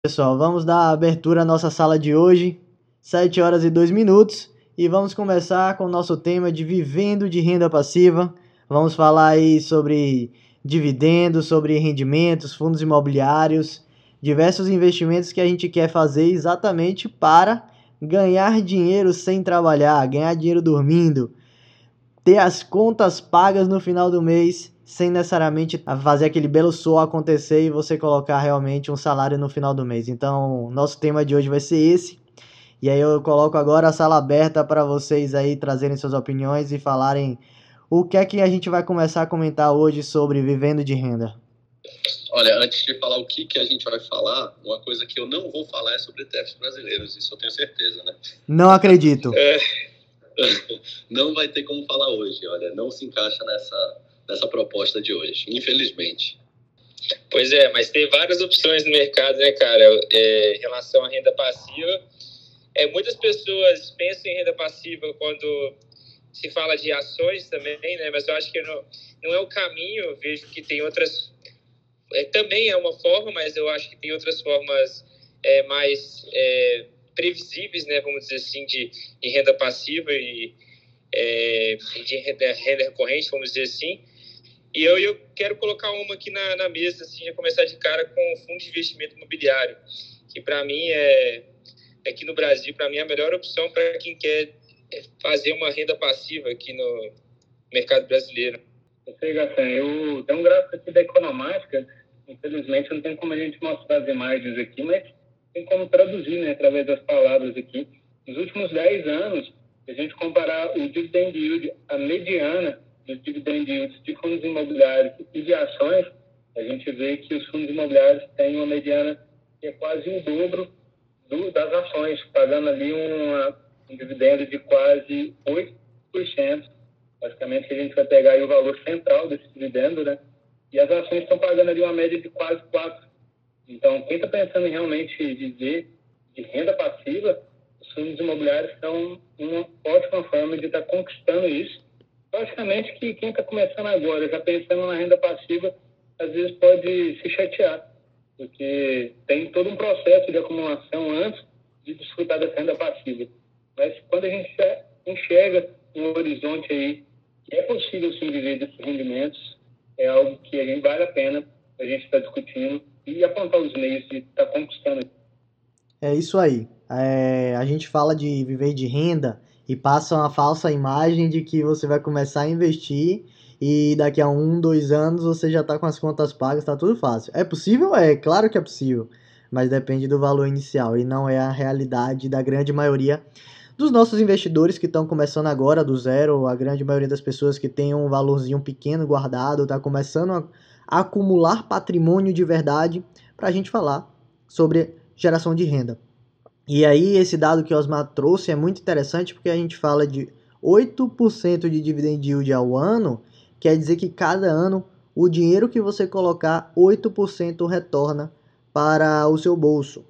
Pessoal, vamos dar abertura à nossa sala de hoje, 7 horas e 2 minutos, e vamos começar com o nosso tema de vivendo de renda passiva. Vamos falar aí sobre dividendos, sobre rendimentos, fundos imobiliários, diversos investimentos que a gente quer fazer exatamente para ganhar dinheiro sem trabalhar, ganhar dinheiro dormindo, ter as contas pagas no final do mês sem necessariamente fazer aquele belo sol acontecer e você colocar realmente um salário no final do mês. Então, nosso tema de hoje vai ser esse. E aí eu coloco agora a sala aberta para vocês aí trazerem suas opiniões e falarem o que é que a gente vai começar a comentar hoje sobre vivendo de renda. Olha, antes de falar o que, que a gente vai falar, uma coisa que eu não vou falar é sobre ETFs brasileiros, isso eu tenho certeza, né? Não acredito. É, não vai ter como falar hoje, olha, não se encaixa nessa, nessa proposta de hoje, infelizmente. Pois é, mas tem várias opções no mercado, né, cara? É, em relação à renda passiva, é, muitas pessoas pensam em renda passiva quando se fala de ações também, né? Mas eu acho que não, não é o caminho. Eu vejo que tem outras. É, também é uma forma, mas eu acho que tem outras formas é, mais é, previsíveis, né? Vamos dizer assim, de, de renda passiva e é, de renda, renda recorrente, vamos dizer assim. E eu, eu quero colocar uma aqui na, na mesa, assim, já começar de cara com o fundo de investimento imobiliário, que para mim é aqui no Brasil, para mim é a melhor opção para quem quer fazer uma renda passiva aqui no mercado brasileiro. Eu sei, Gassan, eu tenho um gráfico aqui da Economática, infelizmente não tem como a gente mostrar as imagens aqui, mas tem como traduzir, né, através das palavras aqui. Nos últimos 10 anos, se a gente comparar o dividend yield, a mediana dos dividend yields de fundos imobiliários e de ações, a gente vê que os fundos imobiliários têm uma mediana que é quase o dobro do, das ações, pagando ali uma, um dividendo de quase 8%. Basicamente, a gente vai pegar o valor central desse dividendo, né? E as ações estão pagando ali uma média de quase 4%. Então, quem está pensando em realmente viver de renda passiva, os fundos imobiliários são uma ótima forma de estar tá conquistando isso. Logicamente que quem está começando agora, já pensando na renda passiva, às vezes pode se chatear, porque tem todo um processo de acumulação antes de desfrutar dessa renda passiva. Mas quando a gente enxerga um horizonte aí que é possível sim viver desses rendimentos, é algo que a gente vale a pena a gente estar tá discutindo e apontar os meios de estar tá conquistando. É isso aí. É, a gente fala de viver de renda e passa uma falsa imagem de que você vai começar a investir e daqui a um, dois anos você já está com as contas pagas, está tudo fácil. É possível? É, claro que é possível, mas depende do valor inicial e não é a realidade da grande maioria dos nossos investidores que estão começando agora do zero, a grande maioria das pessoas que tem um valorzinho pequeno guardado, está começando a acumular patrimônio de verdade para a gente falar sobre geração de renda. E aí esse dado que o Osmar trouxe é muito interessante porque a gente fala de 8% de dividend yield ao ano, quer dizer que cada ano o dinheiro que você colocar, 8% retorna para o seu bolso.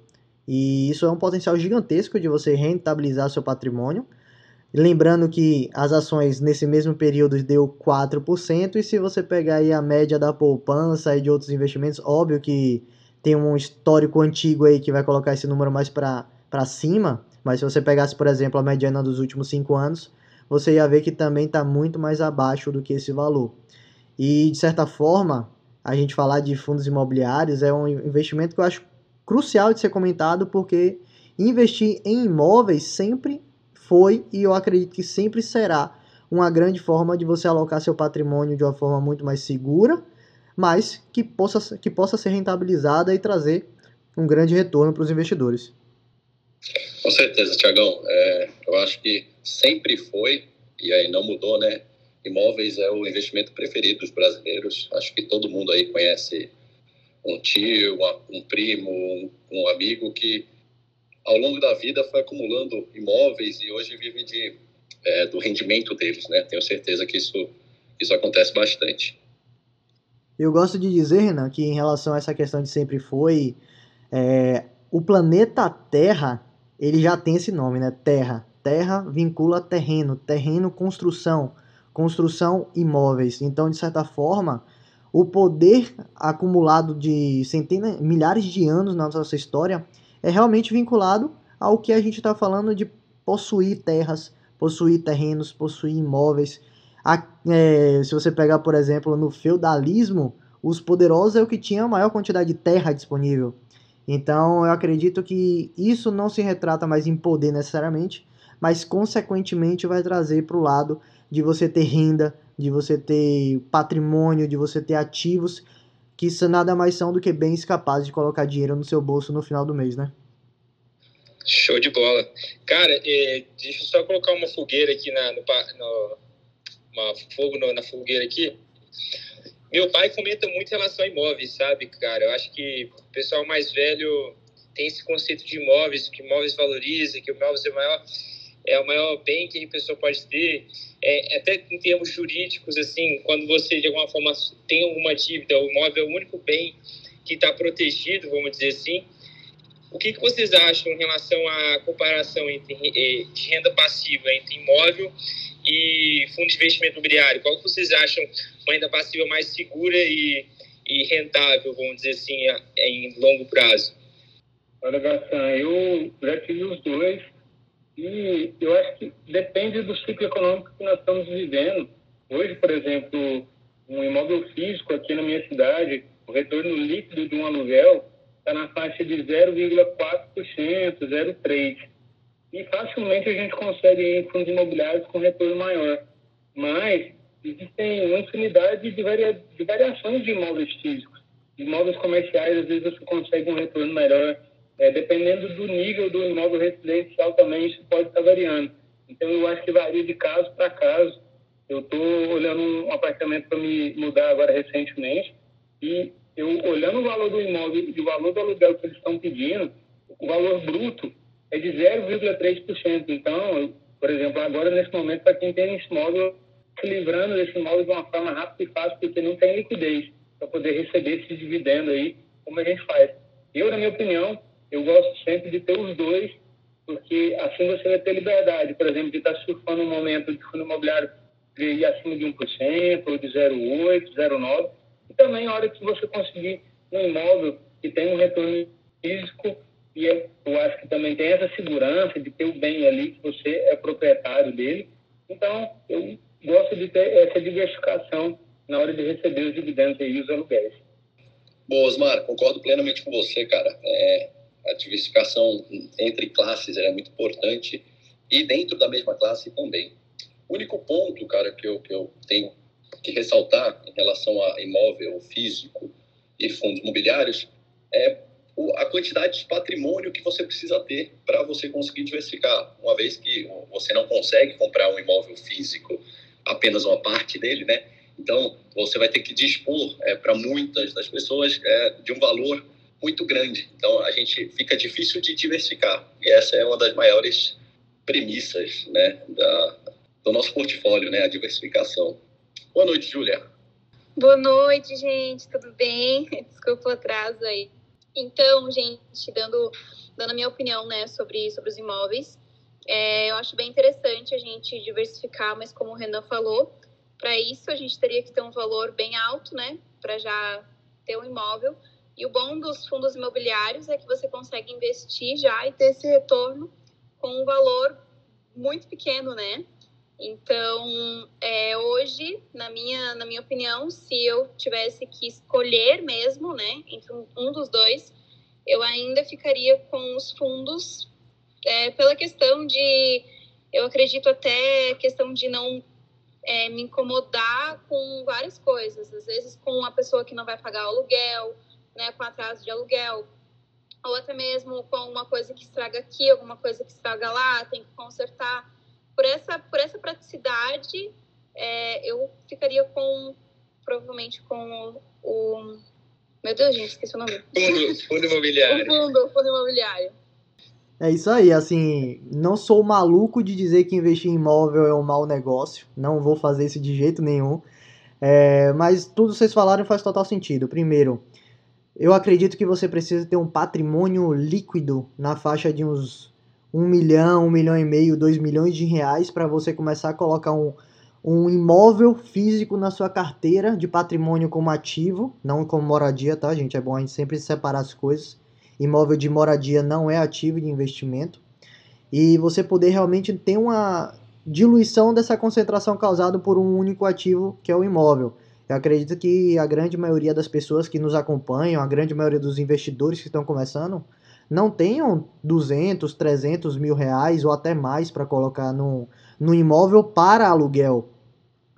E isso é um potencial gigantesco de você rentabilizar seu patrimônio. Lembrando que as ações nesse mesmo período deu 4%, e se você pegar aí a média da poupança e de outros investimentos, óbvio que tem um histórico antigo aí que vai colocar esse número mais para cima, mas se você pegasse, por exemplo, a mediana dos últimos 5 anos, você ia ver que também está muito mais abaixo do que esse valor. E, de certa forma, a gente falar de fundos imobiliários é um investimento que eu acho crucial de ser comentado, porque investir em imóveis sempre foi e eu acredito que sempre será uma grande forma de você alocar seu patrimônio de uma forma muito mais segura mas que possa, que possa ser rentabilizada e trazer um grande retorno para os investidores. Com certeza, Tiagão. É, eu acho que sempre foi, e aí não mudou, né? Imóveis é o investimento preferido dos brasileiros. Acho que todo mundo aí conhece um tio, um primo, um, amigo que ao longo da vida foi acumulando imóveis e hoje vive de, é, do rendimento deles, né? Tenho certeza que isso, isso acontece bastante. Eu gosto de dizer, Renan, que em relação a essa questão de sempre foi, é, o planeta Terra, ele já tem esse nome, né? Terra. Terra vincula terreno, terreno construção, construção imóveis. Então, de certa forma, o poder acumulado de centenas, milhares de anos na nossa história é realmente vinculado ao que a gente está falando de possuir terras, possuir terrenos, possuir imóveis. A, é, se você pegar, por exemplo, no feudalismo, os poderosos é o que tinha a maior quantidade de terra disponível. Então, eu acredito que isso não se retrata mais em poder necessariamente, mas consequentemente vai trazer para o lado de você ter renda, de você ter patrimônio, de você ter ativos, que isso nada mais são do que bens capazes de colocar dinheiro no seu bolso no final do mês, né? Show de bola. Cara, é, deixa eu só colocar uma fogueira aqui na, no, no uma fogo no, na fogueira aqui. Meu pai comenta muito em relação a imóveis, sabe, cara? Eu acho que o pessoal mais velho tem esse conceito de imóveis, que imóveis valoriza, que imóveis é o maior, é o maior bem que a pessoa pode ter. É, até em termos jurídicos, assim, quando você de alguma forma tem alguma dívida, o imóvel é o único bem que está protegido, vamos dizer assim. O que, que vocês acham em relação à comparação entre eh, de renda passiva entre imóvel e fundo de investimento imobiliário? Qual que vocês acham uma renda passiva mais segura e, e rentável, vamos dizer assim, em longo prazo? Olha, Gassan, eu já tive os dois e eu acho que depende do ciclo econômico que nós estamos vivendo. Hoje, por exemplo, um imóvel físico aqui na minha cidade, o retorno líquido de um aluguel está na faixa de 0,4%, 0,3%. E facilmente a gente consegue ir em fundos imobiliários com retorno maior. Mas existem uma infinidade de, varia de variações de imóveis físicos. Imóveis comerciais, às vezes, você consegue um retorno melhor. É, dependendo do nível do imóvel residencial também, isso pode estar variando. Então, eu acho que varia de caso para caso. Eu estou olhando um apartamento para me mudar agora recentemente e eu olhando o valor do imóvel e o valor do aluguel que eles estão pedindo, o valor bruto é de 0,3%. Então, por exemplo, agora nesse momento, para quem tem esse imóvel, se livrando desse imóvel de uma forma rápida e fácil, porque não tem liquidez para poder receber esse dividendo aí, como a gente faz. Eu, na minha opinião, eu gosto sempre de ter os dois, porque assim você vai ter liberdade, por exemplo, de estar surfando um momento de fundo imobiliário de acima de 1%, ou de 0,8%, 0,9%, e também a hora que você conseguir um imóvel que tem um retorno físico e eu acho que também tem essa segurança de ter o bem ali, que você é proprietário dele. Então, eu gosto de ter essa diversificação na hora de receber os dividendos e os aluguéis. Boa, Osmar, concordo plenamente com você, cara. É, a diversificação entre classes é muito importante e dentro da mesma classe também. O único ponto, cara, que eu, que eu tenho que ressaltar em relação a imóvel físico e fundos imobiliários é a quantidade de patrimônio que você precisa ter para você conseguir diversificar. Uma vez que você não consegue comprar um imóvel físico apenas uma parte dele, né? Então, você vai ter que dispor é, para muitas das pessoas é, de um valor muito grande. Então, a gente fica difícil de diversificar. E essa é uma das maiores premissas né, da, do nosso portfólio, né, a diversificação. Boa noite, Júlia. Boa noite, gente. Tudo bem? Desculpa o atraso aí. Então, gente, dando, dando a minha opinião né, sobre, sobre os imóveis, é, eu acho bem interessante a gente diversificar, mas como o Renan falou, para isso a gente teria que ter um valor bem alto, né, para já ter um imóvel. E o bom dos fundos imobiliários é que você consegue investir já e ter esse retorno com um valor muito pequeno, né? Então, é, hoje, na minha, na minha opinião, se eu tivesse que escolher mesmo, né, entre um, um dos dois, eu ainda ficaria com os fundos é, pela questão de, eu acredito até questão de não é, me incomodar com várias coisas, às vezes com uma pessoa que não vai pagar o aluguel, né, com atraso de aluguel, ou até mesmo com uma coisa que estraga aqui, alguma coisa que estraga lá, tem que consertar por essa, por essa praticidade, é, eu ficaria com, provavelmente com o, meu Deus, gente, esqueci o nome. Fundo, fundo imobiliário. o fundo, o fundo imobiliário. É isso aí, assim, não sou maluco de dizer que investir em imóvel é um mau negócio, não vou fazer isso de jeito nenhum, é, mas tudo que vocês falaram faz total sentido. Primeiro, eu acredito que você precisa ter um patrimônio líquido na faixa de uns um milhão, um milhão e meio, dois milhões de reais para você começar a colocar um, um imóvel físico na sua carteira de patrimônio como ativo, não como moradia, tá, gente? É bom a gente sempre separar as coisas. Imóvel de moradia não é ativo de investimento. E você poder realmente ter uma diluição dessa concentração causada por um único ativo, que é o imóvel. Eu acredito que a grande maioria das pessoas que nos acompanham, a grande maioria dos investidores que estão começando, não tenham 200, 300 mil reais ou até mais para colocar no, no imóvel para aluguel.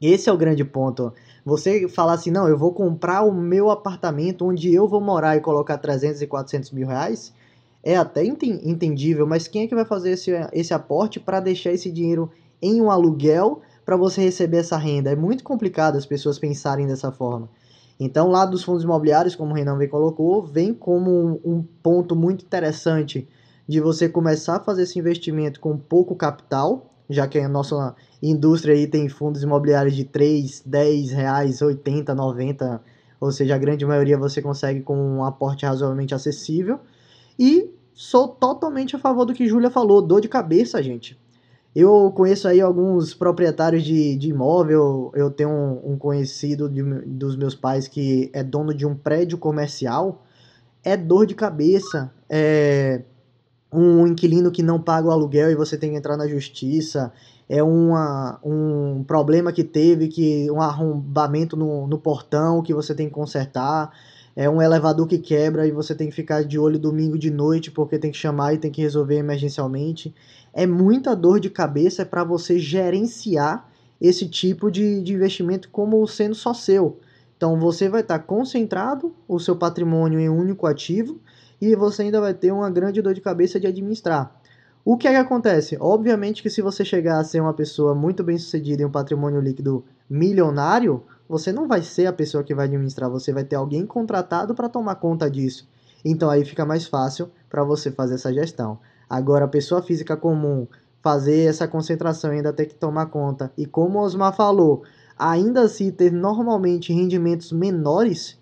Esse é o grande ponto. Você falar assim, não, eu vou comprar o meu apartamento onde eu vou morar e colocar 300 e 400 mil reais, é até entendível, mas quem é que vai fazer esse, esse aporte para deixar esse dinheiro em um aluguel para você receber essa renda? É muito complicado as pessoas pensarem dessa forma. Então, lá dos fundos imobiliários, como o Renan bem colocou, vem como um, um ponto muito interessante de você começar a fazer esse investimento com pouco capital, já que a nossa indústria aí tem fundos imobiliários de 3, 10 reais, 80, 90, ou seja, a grande maioria você consegue com um aporte razoavelmente acessível. E sou totalmente a favor do que Júlia falou, dor de cabeça, gente. Eu conheço aí alguns proprietários de, de imóvel, eu tenho um, um conhecido de, dos meus pais que é dono de um prédio comercial, é dor de cabeça, é um inquilino que não paga o aluguel e você tem que entrar na justiça, é uma, um problema que teve, que um arrombamento no, no portão que você tem que consertar, é um elevador que quebra e você tem que ficar de olho domingo de noite porque tem que chamar e tem que resolver emergencialmente. É muita dor de cabeça para você gerenciar esse tipo de, de investimento como sendo só seu. Então você vai estar tá concentrado o seu patrimônio em um único ativo e você ainda vai ter uma grande dor de cabeça de administrar. O que é que acontece? Obviamente que se você chegar a ser uma pessoa muito bem sucedida em um patrimônio líquido milionário, você não vai ser a pessoa que vai administrar, você vai ter alguém contratado para tomar conta disso. Então aí fica mais fácil para você fazer essa gestão. Agora, a pessoa física comum fazer essa concentração ainda ter que tomar conta, e como o Osmar falou, ainda assim ter normalmente rendimentos menores,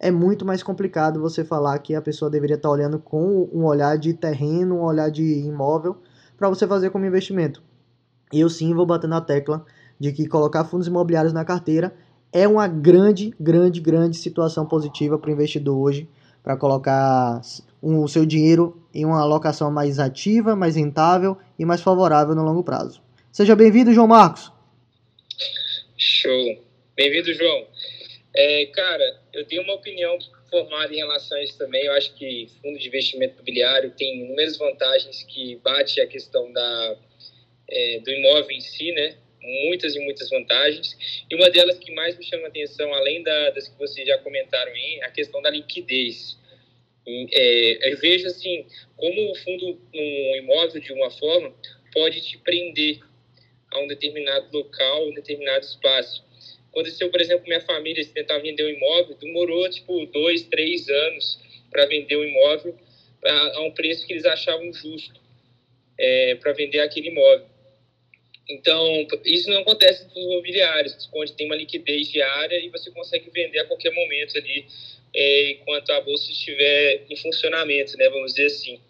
é muito mais complicado você falar que a pessoa deveria estar olhando com um olhar de terreno, um olhar de imóvel, para você fazer como investimento. Eu sim vou bater na tecla de que colocar fundos imobiliários na carteira é uma grande, grande, grande situação positiva para o investidor hoje, para colocar o seu dinheiro em uma alocação mais ativa, mais rentável e mais favorável no longo prazo. Seja bem-vindo, João Marcos. Show. Bem-vindo, João. É, cara, eu tenho uma opinião formada em relação a isso também. Eu acho que fundo de investimento imobiliário tem inúmeras vantagens que bate a questão da, é, do imóvel em si, né? Muitas e muitas vantagens. E uma delas que mais me chama a atenção, além da, das que vocês já comentaram aí, é a questão da liquidez. É, eu vejo assim, como o fundo, um imóvel, de uma forma, pode te prender a um determinado local, um determinado espaço. Aconteceu, por exemplo, minha família, se tentar vender um imóvel, demorou, tipo, dois, três anos para vender o um imóvel a, a, um preço que eles achavam justo é, para vender aquele imóvel. Então, isso não acontece nos imobiliários, onde tem uma liquidez diária e você consegue vender a qualquer momento ali, é, enquanto a bolsa estiver em funcionamento, né, vamos dizer assim.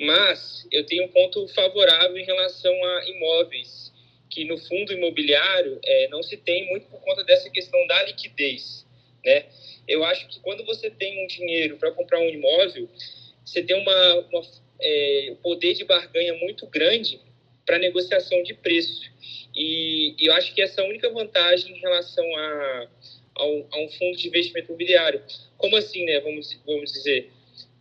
Mas eu tenho um ponto favorável em relação a imóveis que no fundo imobiliário é, não se tem muito por conta dessa questão da liquidez, né? Eu acho que quando você tem um dinheiro para comprar um imóvel, você tem uma, uma é, poder de barganha muito grande para negociação de preço. E, e, eu acho que essa é única vantagem em relação a, a, um, a um fundo de investimento imobiliário. Como assim, né? Vamos, vamos dizer.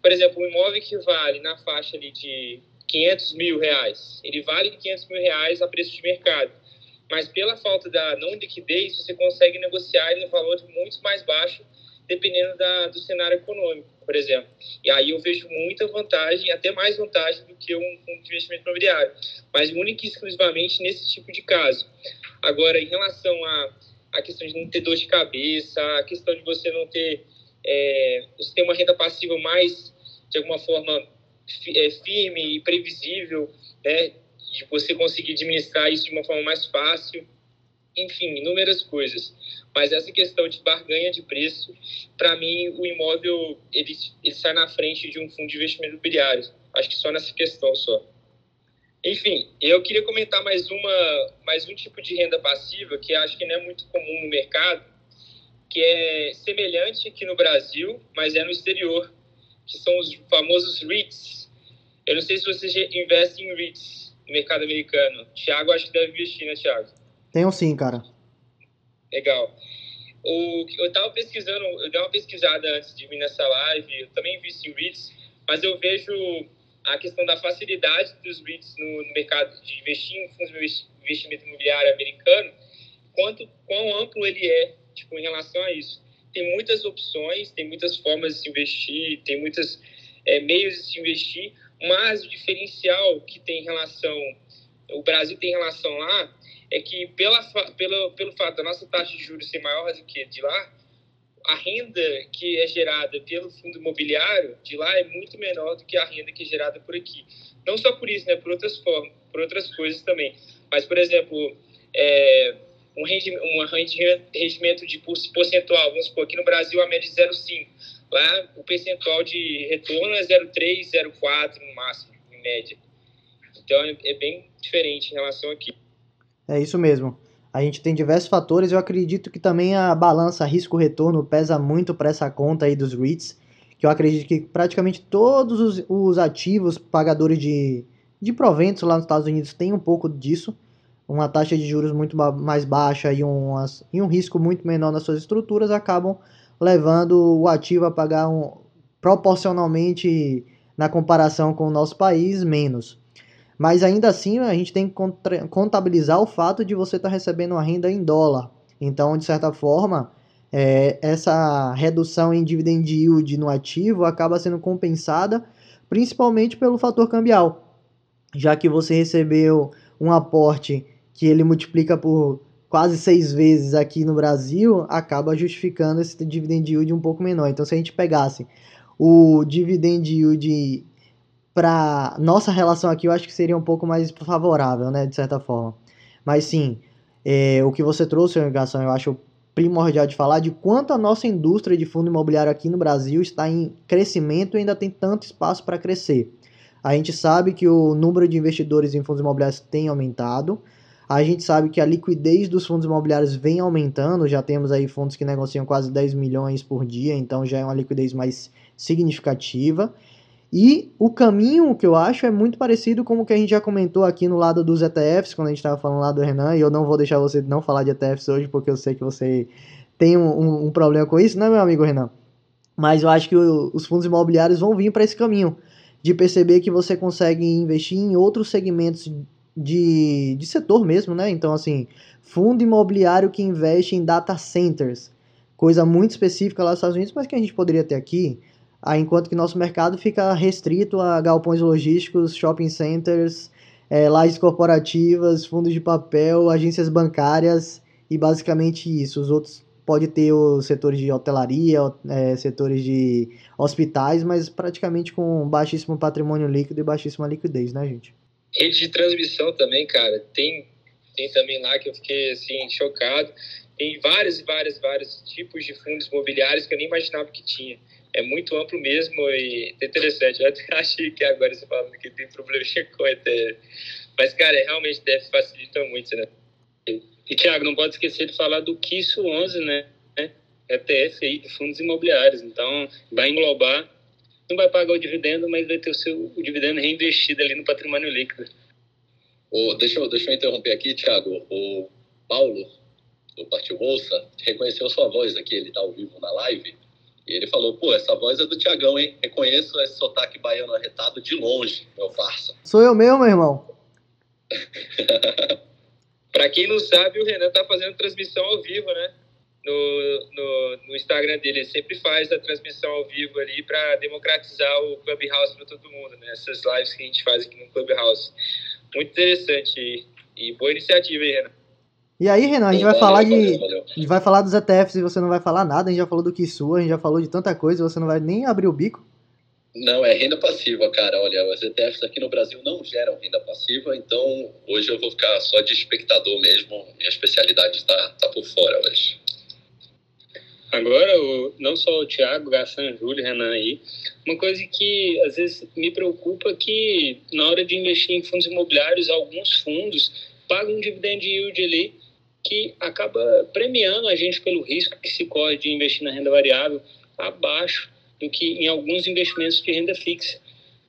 Por exemplo, um imóvel que vale na faixa ali de 500 mil reais. Ele vale 500 mil reais a preço de mercado. Mas pela falta da não liquidez, você consegue negociar ele no valor muito mais baixo, dependendo da, do cenário econômico, por exemplo. E aí eu vejo muita vantagem, até mais vantagem do que um fundo de investimento imobiliário. Mas única e exclusivamente nesse tipo de caso. Agora, em relação a, a questão de não ter dor de cabeça, a questão de você não ter, é, você ter uma renda passiva mais, de alguma forma, é, firme e previsível, né? De você conseguir administrar isso de uma forma mais fácil, enfim, inúmeras coisas. Mas essa questão de barganha de preço, para mim, o imóvel ele, ele sai na frente de um fundo de investimento imobiliário. Acho que só nessa questão só. Enfim, eu queria comentar mais uma, mais um tipo de renda passiva que acho que não é muito comum no mercado, que é semelhante aqui no Brasil, mas é no exterior, que são os famosos REITs. Eu não sei se você investe em REITs no mercado americano. Tiago, acho que deve investir, né, Tiago? Tenho sim, cara. Legal. O, eu estava pesquisando, eu dei uma pesquisada antes de vir nessa live, eu também invisto em REITs, mas eu vejo a questão da facilidade dos REITs no, no mercado de investir em fundos de investimento imobiliário americano, quanto quão amplo ele é, tipo, em relação a isso. Tem muitas opções, tem muitas formas de se investir, tem muitos é, meios de se investir, mas o diferencial que tem em relação, o Brasil tem em relação lá, é que pela, pelo, pelo fato da nossa taxa de juros ser maior do que de lá, a renda que é gerada pelo fundo imobiliário de lá é muito menor do que a renda que é gerada por aqui. Não só por isso, né, por outras formas, por outras coisas também. Mas, por exemplo, é, um, rendimento, um rendimento de percentual, vamos supor, aqui no Brasil a média é 0,5. Lá o percentual de retorno é 0,3, 0,4 no máximo, em média. Então é, bem diferente em relação aqui. É isso mesmo. A gente tem diversos fatores. Eu acredito que também a balança risco-retorno pesa muito para essa conta aí dos REITs. Que eu acredito que praticamente todos os, os ativos pagadores de, de proventos lá nos Estados Unidos têm um pouco disso. Uma taxa de juros muito mais baixa e, e um risco muito menor nas suas estruturas acabam levando o ativo a pagar um, proporcionalmente na comparação com o nosso país menos. Mas ainda assim, a gente tem que contabilizar o fato de você estar tá recebendo uma renda em dólar. Então, de certa forma, é, essa redução em dividend yield no ativo acaba sendo compensada principalmente pelo fator cambial. Já que você recebeu um aporte que ele multiplica por quase seis vezes aqui no Brasil, acaba justificando esse dividend yield um pouco menor. Então, se a gente pegasse o dividend yield para nossa relação aqui, eu acho que seria um pouco mais favorável, né, de certa forma. Mas sim, é, o que você trouxe, Gação, eu acho primordial de falar de quanto a nossa indústria de fundo imobiliário aqui no Brasil está em crescimento e ainda tem tanto espaço para crescer. A gente sabe que o número de investidores em fundos imobiliários tem aumentado. A gente sabe que a liquidez dos fundos imobiliários vem aumentando. Já temos aí fundos que negociam quase 10 milhões por dia, então já é uma liquidez mais significativa. E o caminho que eu acho é muito parecido com o que a gente já comentou aqui no lado dos ETFs, quando a gente estava falando lá do Renan, e eu não vou deixar você não falar de ETFs hoje, porque eu sei que você tem um, um, um problema com isso, né, meu amigo Renan? Mas eu acho que o, os fundos imobiliários vão vir para esse caminho, de perceber que você consegue investir em outros segmentos de, de setor mesmo, né? Então, assim, fundo imobiliário que investe em data centers, coisa muito específica lá nos Estados Unidos, mas que a gente poderia ter aqui enquanto que nosso mercado fica restrito a galpões logísticos, shopping centers, é, lajes corporativas, fundos de papel, agências bancárias e basicamente isso. Os outros pode ter os setores de hotelaria, é, setores de hospitais, mas praticamente com baixíssimo patrimônio líquido e baixíssima liquidez, né, gente? Rede de transmissão também, cara, tem, tem também lá que eu fiquei assim chocado. Tem vários vários, vários tipos de fundos imobiliários que eu nem imaginava que tinha é muito amplo mesmo e é interessante. Eu até achei que agora você falando que tem problema com ETF. Mas, cara, realmente deve facilita muito, né? E, Tiago, não pode esquecer de falar do KISO 11, né? ETF aí de fundos imobiliários. Então, vai englobar, não vai pagar o dividendo, mas vai ter o seu o dividendo reinvestido ali no patrimônio líquido. Oh, deixa, eu, deixa eu interromper aqui, Tiago. O Paulo, do Partiu Bolsa, reconheceu sua voz aqui, ele está ao vivo na live. E ele falou, pô, essa voz é do Tiagão, hein? Reconheço esse sotaque baiano arretado de longe, meu farsa. Sou eu mesmo, meu irmão. Para quem não sabe, o Renan tá fazendo transmissão ao vivo, né? No, no, no Instagram dele. Ele sempre faz a transmissão ao vivo ali para democratizar o Clubhouse para todo mundo, né? Essas lives que a gente faz aqui no Clubhouse. Muito interessante e, e boa iniciativa aí, Renan. E aí, Renan, a gente vai falar de. A gente vai falar dos ETFs e você não vai falar nada, a gente já falou do Kisu, a gente já falou de tanta coisa e você não vai nem abrir o bico. Não, é renda passiva, cara. Olha, os ETFs aqui no Brasil não geram renda passiva, então hoje eu vou ficar só de espectador mesmo. Minha especialidade está tá por fora hoje. agora, o, não só o Thiago, Gassan, Júlio, Renan aí, uma coisa que às vezes me preocupa é que na hora de investir em fundos imobiliários, alguns fundos pagam um dividend yield ali que acaba premiando a gente pelo risco que se corre de investir na renda variável abaixo do que em alguns investimentos de renda fixa.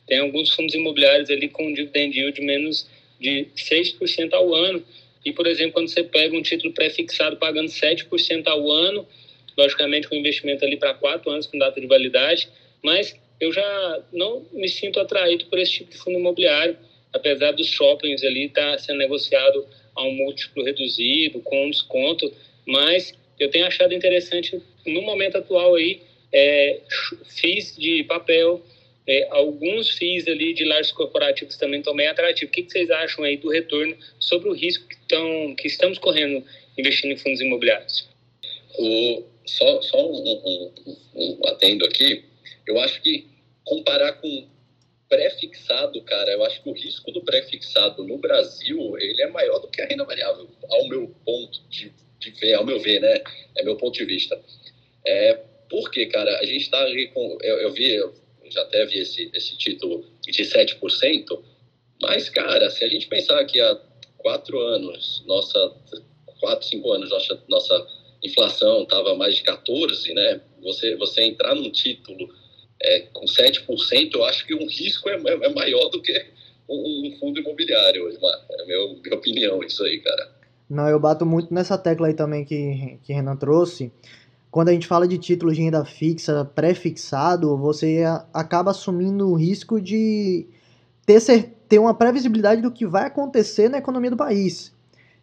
Tem alguns fundos imobiliários ali com dividend yield de menos de 6% ao ano. E, por exemplo, quando você pega um título pré-fixado pagando 7% ao ano, logicamente com investimento ali para quatro anos com data de validade, mas eu já não me sinto atraído por esse tipo de fundo imobiliário, apesar dos shoppings ali estar tá sendo negociado a um múltiplo reduzido, com um desconto, mas eu tenho achado interessante no momento atual aí é, FIIs de papel, é, alguns FIIs ali de lares corporativos também estão bem atrativos. O que, que, vocês acham aí do retorno sobre o risco que, tão, que estamos correndo investindo em fundos imobiliários? O, só só um, um, um, atendo aqui, eu acho que comparar com pré-fixado, cara, eu acho que o risco do pré-fixado no Brasil, ele é maior do que a renda variável, ao meu ponto de, de ver, ao meu ver, né? É meu ponto de vista. É, porque, cara, a gente está ali com. Eu, eu vi, eu já até vi esse, esse título de 7%, mas, cara, se a gente pensar que há quatro anos, nossa. Quatro, cinco anos, nossa, nossa inflação estava mais de 14%, né? Você, você entrar num título é, com 7%, eu acho que um risco é, é, é maior do que um, fundo imobiliário, É a minha, minha opinião, isso aí, cara. Não, eu bato muito nessa tecla aí também que, que Renan trouxe. Quando a gente fala de títulos de renda fixa, pré-fixado, você acaba assumindo o risco de ter, ter uma previsibilidade do que vai acontecer na economia do país.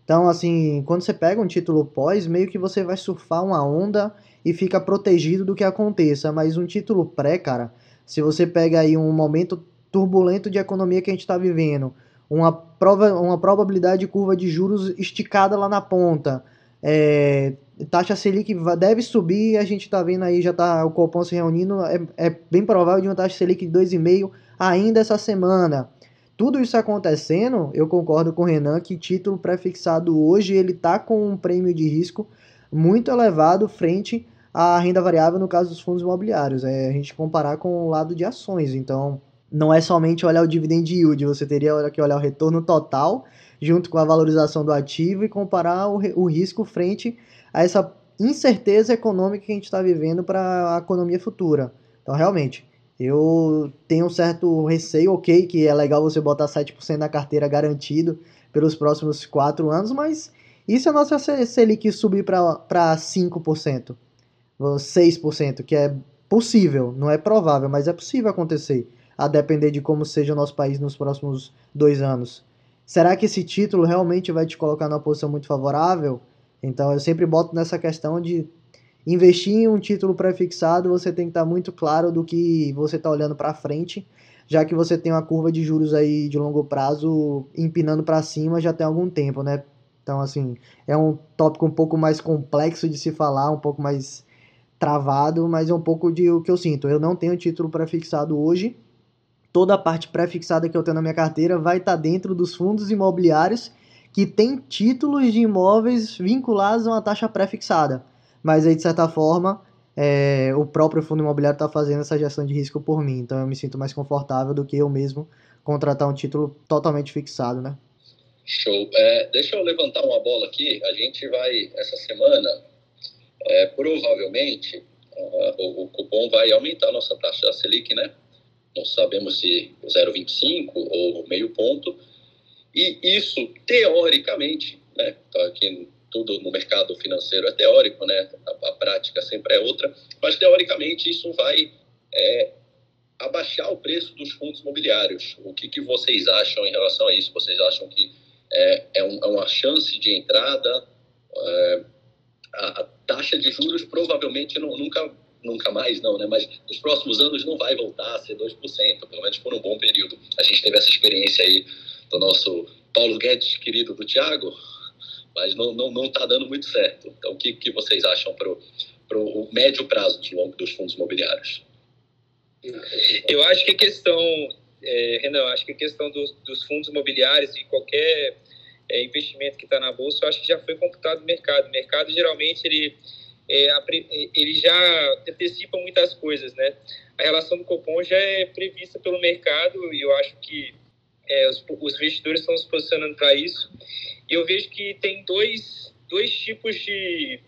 Então, assim, quando você pega um título pós, meio que você vai surfar uma onda e fica protegido do que aconteça. Mas um título pré, cara, se você pega aí um momento turbulento de economia que a gente está vivendo, uma, prova, uma probabilidade de curva de juros esticada lá na ponta, é, taxa Selic deve subir, a gente está vendo aí, já está o Copom se reunindo, é, é bem provável de uma taxa Selic de 2,5 ainda essa semana. Tudo isso acontecendo, eu concordo com o Renan que título prefixado hoje ele está com um prêmio de risco muito elevado frente à renda variável no caso dos fundos imobiliários. É a gente comparar com o lado de ações. Então, não é somente olhar o dividend yield, você teria que olhar o retorno total junto com a valorização do ativo e comparar o, o risco frente a essa incerteza econômica que a gente está vivendo para a economia futura. Então, realmente, eu tenho um certo receio, ok, que é legal você botar 7% na carteira garantido pelos próximos 4 anos, mas e se a nossa Selic subir para 5%, 6%, que é possível, não é provável, mas é possível acontecer, a depender de como seja o nosso país nos próximos dois anos. Será que esse título realmente vai te colocar numa posição muito favorável? Então eu sempre boto nessa questão de investir em um título pré-fixado, você tem que estar muito claro do que você está olhando para frente, já que você tem uma curva de juros aí de longo prazo empinando para cima já tem algum tempo, né? Então, assim, é um tópico um pouco mais complexo de se falar, um pouco mais travado, mas é um pouco de o que eu sinto. Eu não tenho título pré-fixado hoje. Toda a parte pré-fixada que eu tenho na minha carteira vai estar dentro dos fundos imobiliários que tem títulos de imóveis vinculados a uma taxa pré-fixada mas aí de certa forma é, o próprio fundo imobiliário está fazendo essa gestão de risco por mim, então eu me sinto mais confortável do que eu mesmo contratar um título totalmente fixado, né? Show. É, deixa eu levantar uma bola aqui. A gente vai, essa semana, é, provavelmente, uh, o, o, cupom vai aumentar a nossa taxa Selic, né? Não sabemos se 0,25 ou meio ponto. E isso, teoricamente, né? Tá aqui tudo no mercado financeiro é teórico, né? A, a prática sempre é outra, mas teoricamente isso vai é, abaixar o preço dos fundos imobiliários. O que, que vocês acham em relação a isso? Vocês acham que é, é, um, é uma chance de entrada? É, a, a, taxa de juros provavelmente não, nunca nunca mais não, né? Mas nos próximos anos não vai voltar a ser 2%, pelo menos por um bom período. A gente teve essa experiência aí do nosso Paulo Guedes, querido do Tiago, mas não está não, não tá dando muito certo. Então, o que, que vocês acham para o médio prazo dos, dos fundos imobiliários? Eu acho que a questão, é, Renan, acho que a questão dos, dos fundos imobiliários e qualquer é, investimento que está na bolsa, eu acho que já foi computado no mercado. O mercado geralmente ele é, ele já antecipa muitas coisas, né? A relação do Copom já é prevista pelo mercado e eu acho que é, os, os investidores estão se posicionando para isso. Eu vejo que tem dois, dois tipos de...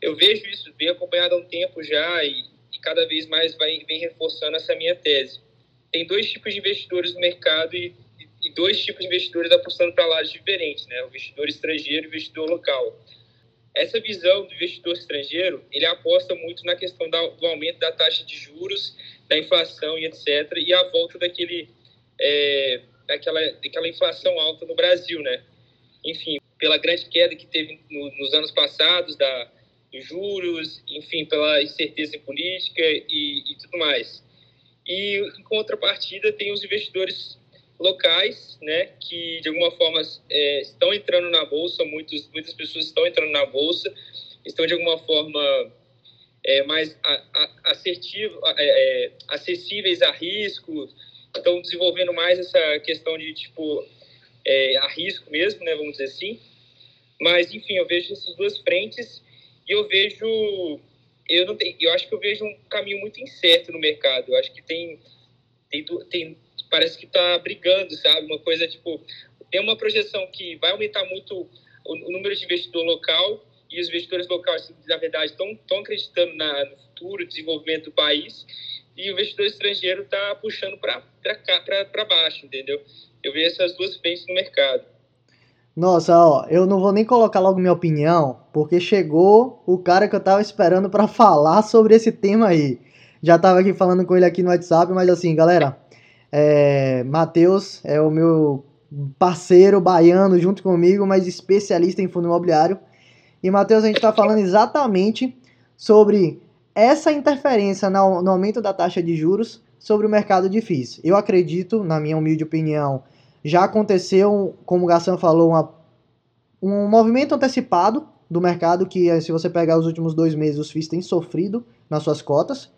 Eu vejo isso, venho acompanhado há um tempo já e, e cada vez mais vai, vem reforçando essa minha tese. Tem dois tipos de investidores no mercado e, e dois tipos de investidores apostando para lados diferentes, né? O investidor estrangeiro e o investidor local essa visão do investidor estrangeiro, ele aposta muito na questão do aumento da taxa de juros, da inflação e etc., e a volta daquele, é, daquela, daquela inflação alta no Brasil, né? Enfim, pela grande queda que teve no, nos anos passados da, juros, enfim, pela incerteza política e, e tudo mais. E, em contrapartida, tem os investidores locais, né, que de alguma forma é, estão entrando na bolsa, muitos, muitas pessoas estão entrando na bolsa, estão de alguma forma é, mais assertivo, é, é, acessíveis a risco, estão desenvolvendo mais essa questão de tipo é, a risco mesmo, né, vamos dizer assim. Mas enfim, eu vejo essas duas frentes e eu vejo eu não tenho, eu acho que eu vejo um caminho muito incerto no mercado. Eu acho que tem tem, tem parece que está brigando, sabe? Uma coisa tipo, tem uma projeção que vai aumentar muito o, o número de investidor local e os investidores locais, na verdade, estão acreditando na, no futuro desenvolvimento do país e o investidor estrangeiro está puxando para baixo, entendeu? Eu vejo essas duas frentes no mercado. Nossa, ó, eu não vou nem colocar logo minha opinião, porque chegou o cara que eu tava esperando para falar sobre esse tema aí. Já tava aqui falando com ele aqui no WhatsApp, mas assim, galera, é, Matheus é o meu parceiro baiano junto comigo, mas especialista em fundo imobiliário. E Matheus, a gente está falando exatamente sobre essa interferência no, no aumento da taxa de juros sobre o mercado de FIIs. Eu acredito, na minha humilde opinião, já aconteceu, como o Gassan falou, uma, um movimento antecipado do mercado que, se você pegar os últimos dois meses, os FIIs têm sofrido nas suas cotas.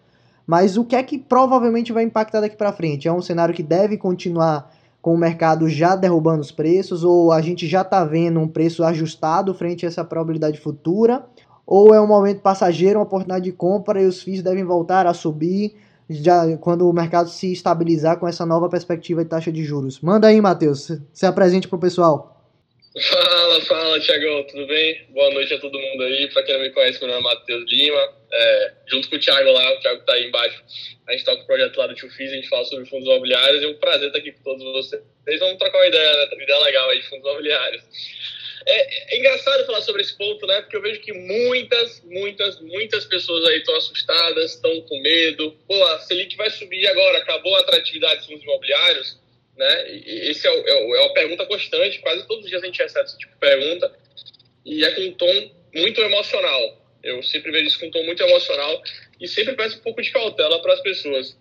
Mas o que é que provavelmente vai impactar daqui para frente? É um cenário que deve continuar com o mercado já derrubando os preços ou a gente já está vendo um preço ajustado frente a essa probabilidade futura? Ou é um momento passageiro, uma oportunidade de compra e os FIIs devem voltar a subir já quando o mercado se estabilizar com essa nova perspectiva de taxa de juros? Manda aí, Matheus, se apresente para o pessoal. Fala, fala, Tiagão, tudo bem? Boa noite a todo mundo aí. Para quem não me conhece, meu nome é Matheus Lima. É, junto com o Thiago lá, o Thiago tá aí embaixo. A gente toca o projeto lá do Tio Fiz, a gente fala sobre fundos imobiliários. É um prazer estar aqui com todos vocês. Vocês vão trocar uma ideia, né? Uma ideia legal aí de fundos imobiliários. É, é, engraçado falar sobre esse ponto, né? Porque eu vejo que muitas, muitas, muitas pessoas aí estão assustadas, estão com medo. Pô, a Selic vai subir agora, acabou a atratividade dos fundos imobiliários né? E esse é, é, é uma pergunta constante, quase todos os dias a gente recebe esse tipo de pergunta, e é com um tom muito emocional. Eu sempre vejo isso com um tom muito emocional e sempre peço um pouco de cautela para as pessoas.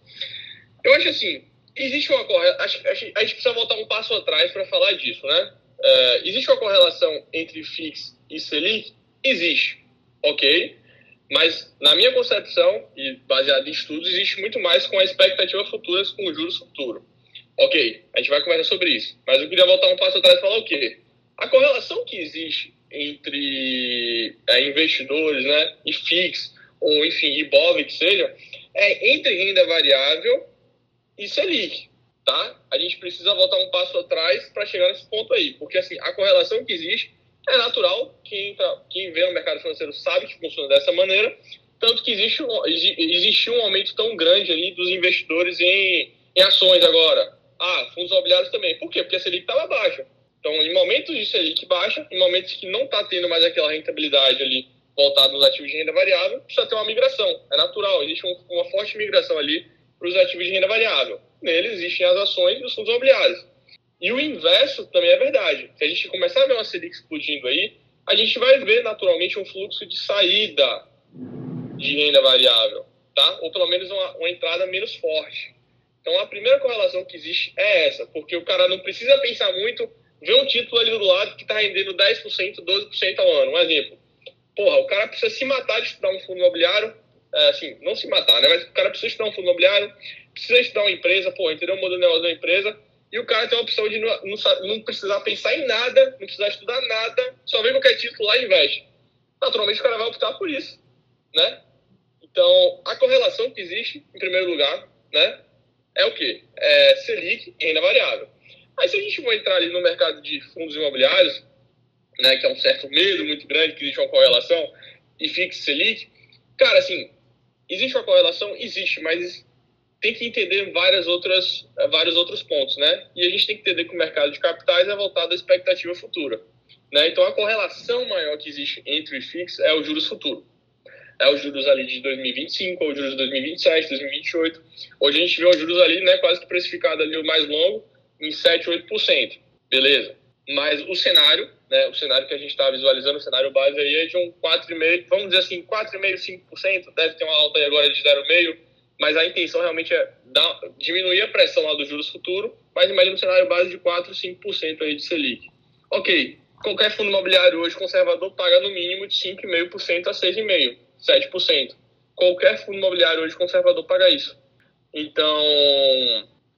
Eu acho assim, existe uma correlação, a gente precisa voltar um passo atrás para falar disso, né? É, existe uma correlação entre FIX e Selic? Existe, ok? Mas, na minha concepção, e baseado em estudos, existe muito mais com a expectativa futura com o juros futuro. Ok, a gente vai conversar sobre isso. Mas eu queria voltar um passo atrás e falar o quê? A correlação que existe entre é, investidores né, e FIX, ou enfim, IBOV que seja, é entre renda variável e Selic. Tá? A gente precisa voltar um passo atrás para chegar nesse ponto aí. Porque assim, a correlação que existe é natural. Quem, entra, quem vê no mercado financeiro sabe que funciona dessa maneira. Tanto que existe um, existe um aumento tão grande ali dos investidores em, em ações agora. Ah, fundos imobiliários também. Por quê? Porque a Selic estava baixa. Então, em momentos de Selic baixa, em momentos que não está tendo mais aquela rentabilidade ali voltada nos ativos de renda variável, precisa ter uma migração. É natural, existe um, uma forte migração ali para os ativos de renda variável. Neles existem as ações e os fundos imobiliários. E o inverso também é verdade. Se a gente começar a ver uma Selic explodindo aí, a gente vai ver naturalmente um fluxo de saída de renda variável, tá? Ou pelo menos uma, uma entrada menos forte. Então a primeira correlação que existe é essa, porque o cara não precisa pensar muito, ver um título ali do lado que está rendendo 10%, 12% ao ano. Um exemplo. Porra, o cara precisa se matar de estudar um fundo imobiliário, assim, não se matar, né? Mas o cara precisa estudar um fundo imobiliário, precisa estudar uma empresa, pô, entendeu o modelo de negócio da empresa, e o cara tem a opção de não, não, não, precisar pensar em nada, não precisar estudar nada, só vem qualquer título lá e investe. naturalmente o cara vai optar por isso, né? Então, a correlação que existe, em primeiro lugar, né, é o quê? É Selic e renda variável. Aí, se a gente for entrar ali no mercado de fundos imobiliários, né, que é um certo medo muito grande que existe uma correlação, e fixe Selic, cara, assim, existe uma correlação? Existe, mas tem que entender várias outras, vários outros pontos, né? E a gente tem que entender que o mercado de capitais é voltado à expectativa futura. Né? Então, a correlação maior que existe entre o IFIX é o juros futuro. É os juros ali de 2025, ou os juros de 2027, 2028. Hoje a gente vê os juros ali, né, quase que precificado ali o mais longo, em 7, 8%. Beleza. Mas o cenário, né, o cenário que a gente está visualizando, o cenário base aí é de um 4,5%, vamos dizer assim, 4,5%, 5%, deve ter uma alta aí agora de 0,5%, mas a intenção realmente é dar, diminuir a pressão lá dos juros futuro, mas imagina um cenário base de 4, 5% aí de Selic. Ok, qualquer fundo imobiliário hoje conservador paga no mínimo de 5,5% a 6,5%, 7%. Qualquer fundo imobiliário hoje conservador paga isso. Então,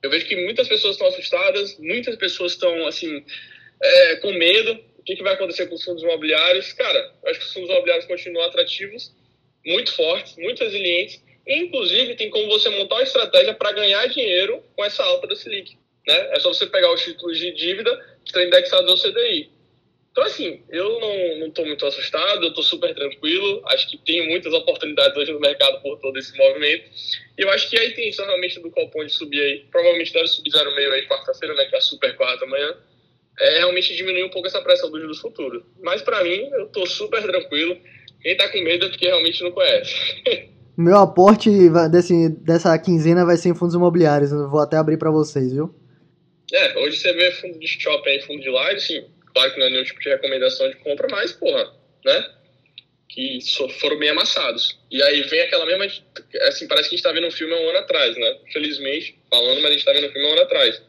eu vejo que muitas pessoas estão assustadas, muitas pessoas estão, assim, é, com medo. O que, que vai acontecer com os fundos imobiliários? Cara, acho que os fundos imobiliários continuam atrativos, muito fortes, muito resilientes. Inclusive, tem como você montar uma estratégia para ganhar dinheiro com essa alta da Selic. Né? É só você pegar os títulos de dívida que estão indexados ao CDI. Então, assim, eu não estou muito assustado, eu estou super tranquilo. Acho que tem muitas oportunidades hoje no mercado por todo esse movimento. E eu acho que a intenção realmente do Copom de subir aí, provavelmente deve subir 0,5 aí quarta-feira, né, que é a super quarta amanhã, é realmente diminuir um pouco essa pressão dos juros futuros. Mas para mim, eu estou super tranquilo. Quem está com medo é porque realmente não conhece. Meu aporte desse, dessa quinzena vai ser em fundos imobiliários. Eu vou até abrir para vocês, viu? É, hoje você vê fundo de shopping fundo de live, sim. Claro que não é nenhum tipo de recomendação de compra, mas, porra, né? Que foram bem amassados. E aí vem aquela mesma. Assim, parece que a gente tá vendo um filme há um ano atrás, né? Felizmente, falando, mas a gente tá vendo um filme há um ano atrás.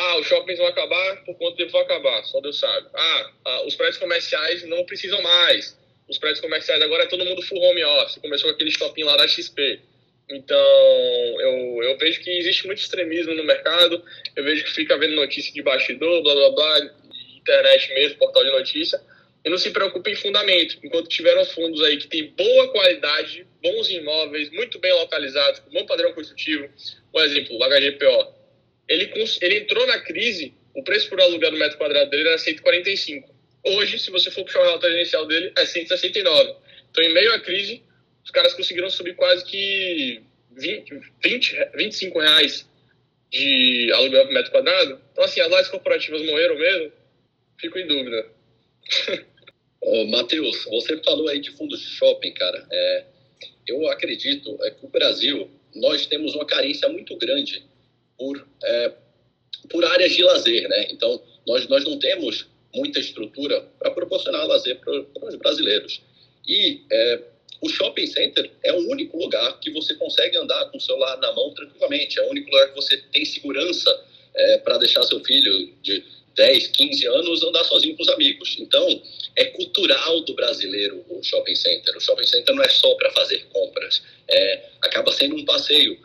Ah, os shoppings vão acabar, por quanto tempo vão acabar? Só Deus sabe. Ah, ah, os prédios comerciais não precisam mais. Os prédios comerciais agora é todo mundo full home office. Começou com aquele shopping lá da XP. Então, eu, eu vejo que existe muito extremismo no mercado. Eu vejo que fica vendo notícia de bastidor, blá blá blá, internet mesmo, portal de notícia. E não se preocupe em fundamento. Enquanto tiveram fundos aí que tem boa qualidade, bons imóveis, muito bem localizados, com bom padrão construtivo. Por exemplo, o HGPO ele, ele entrou na crise, o preço por aluguel do metro quadrado dele era 145. Hoje, se você for puxar o relatório inicial dele, é 169. Então, em meio à crise, os caras conseguiram subir quase que 20, 20 25 reais de aluguel por metro quadrado. Então, assim, as lajes corporativas morreram mesmo? Fico em dúvida. Ô, Matheus, você falou aí de fundos de shopping, cara. É, eu acredito é que o Brasil, nós temos uma carência muito grande por, é, por áreas de lazer, né? Então, nós, nós não temos muita estrutura para proporcionar lazer para os brasileiros. E é, o shopping center é o único lugar que você consegue andar com o celular na mão tranquilamente, é o único lugar que você tem segurança é, para deixar seu filho de 10, 15 anos andar sozinho com os amigos. Então, é cultural do brasileiro o shopping center. O shopping center não é só para fazer compras, é, acaba sendo um passeio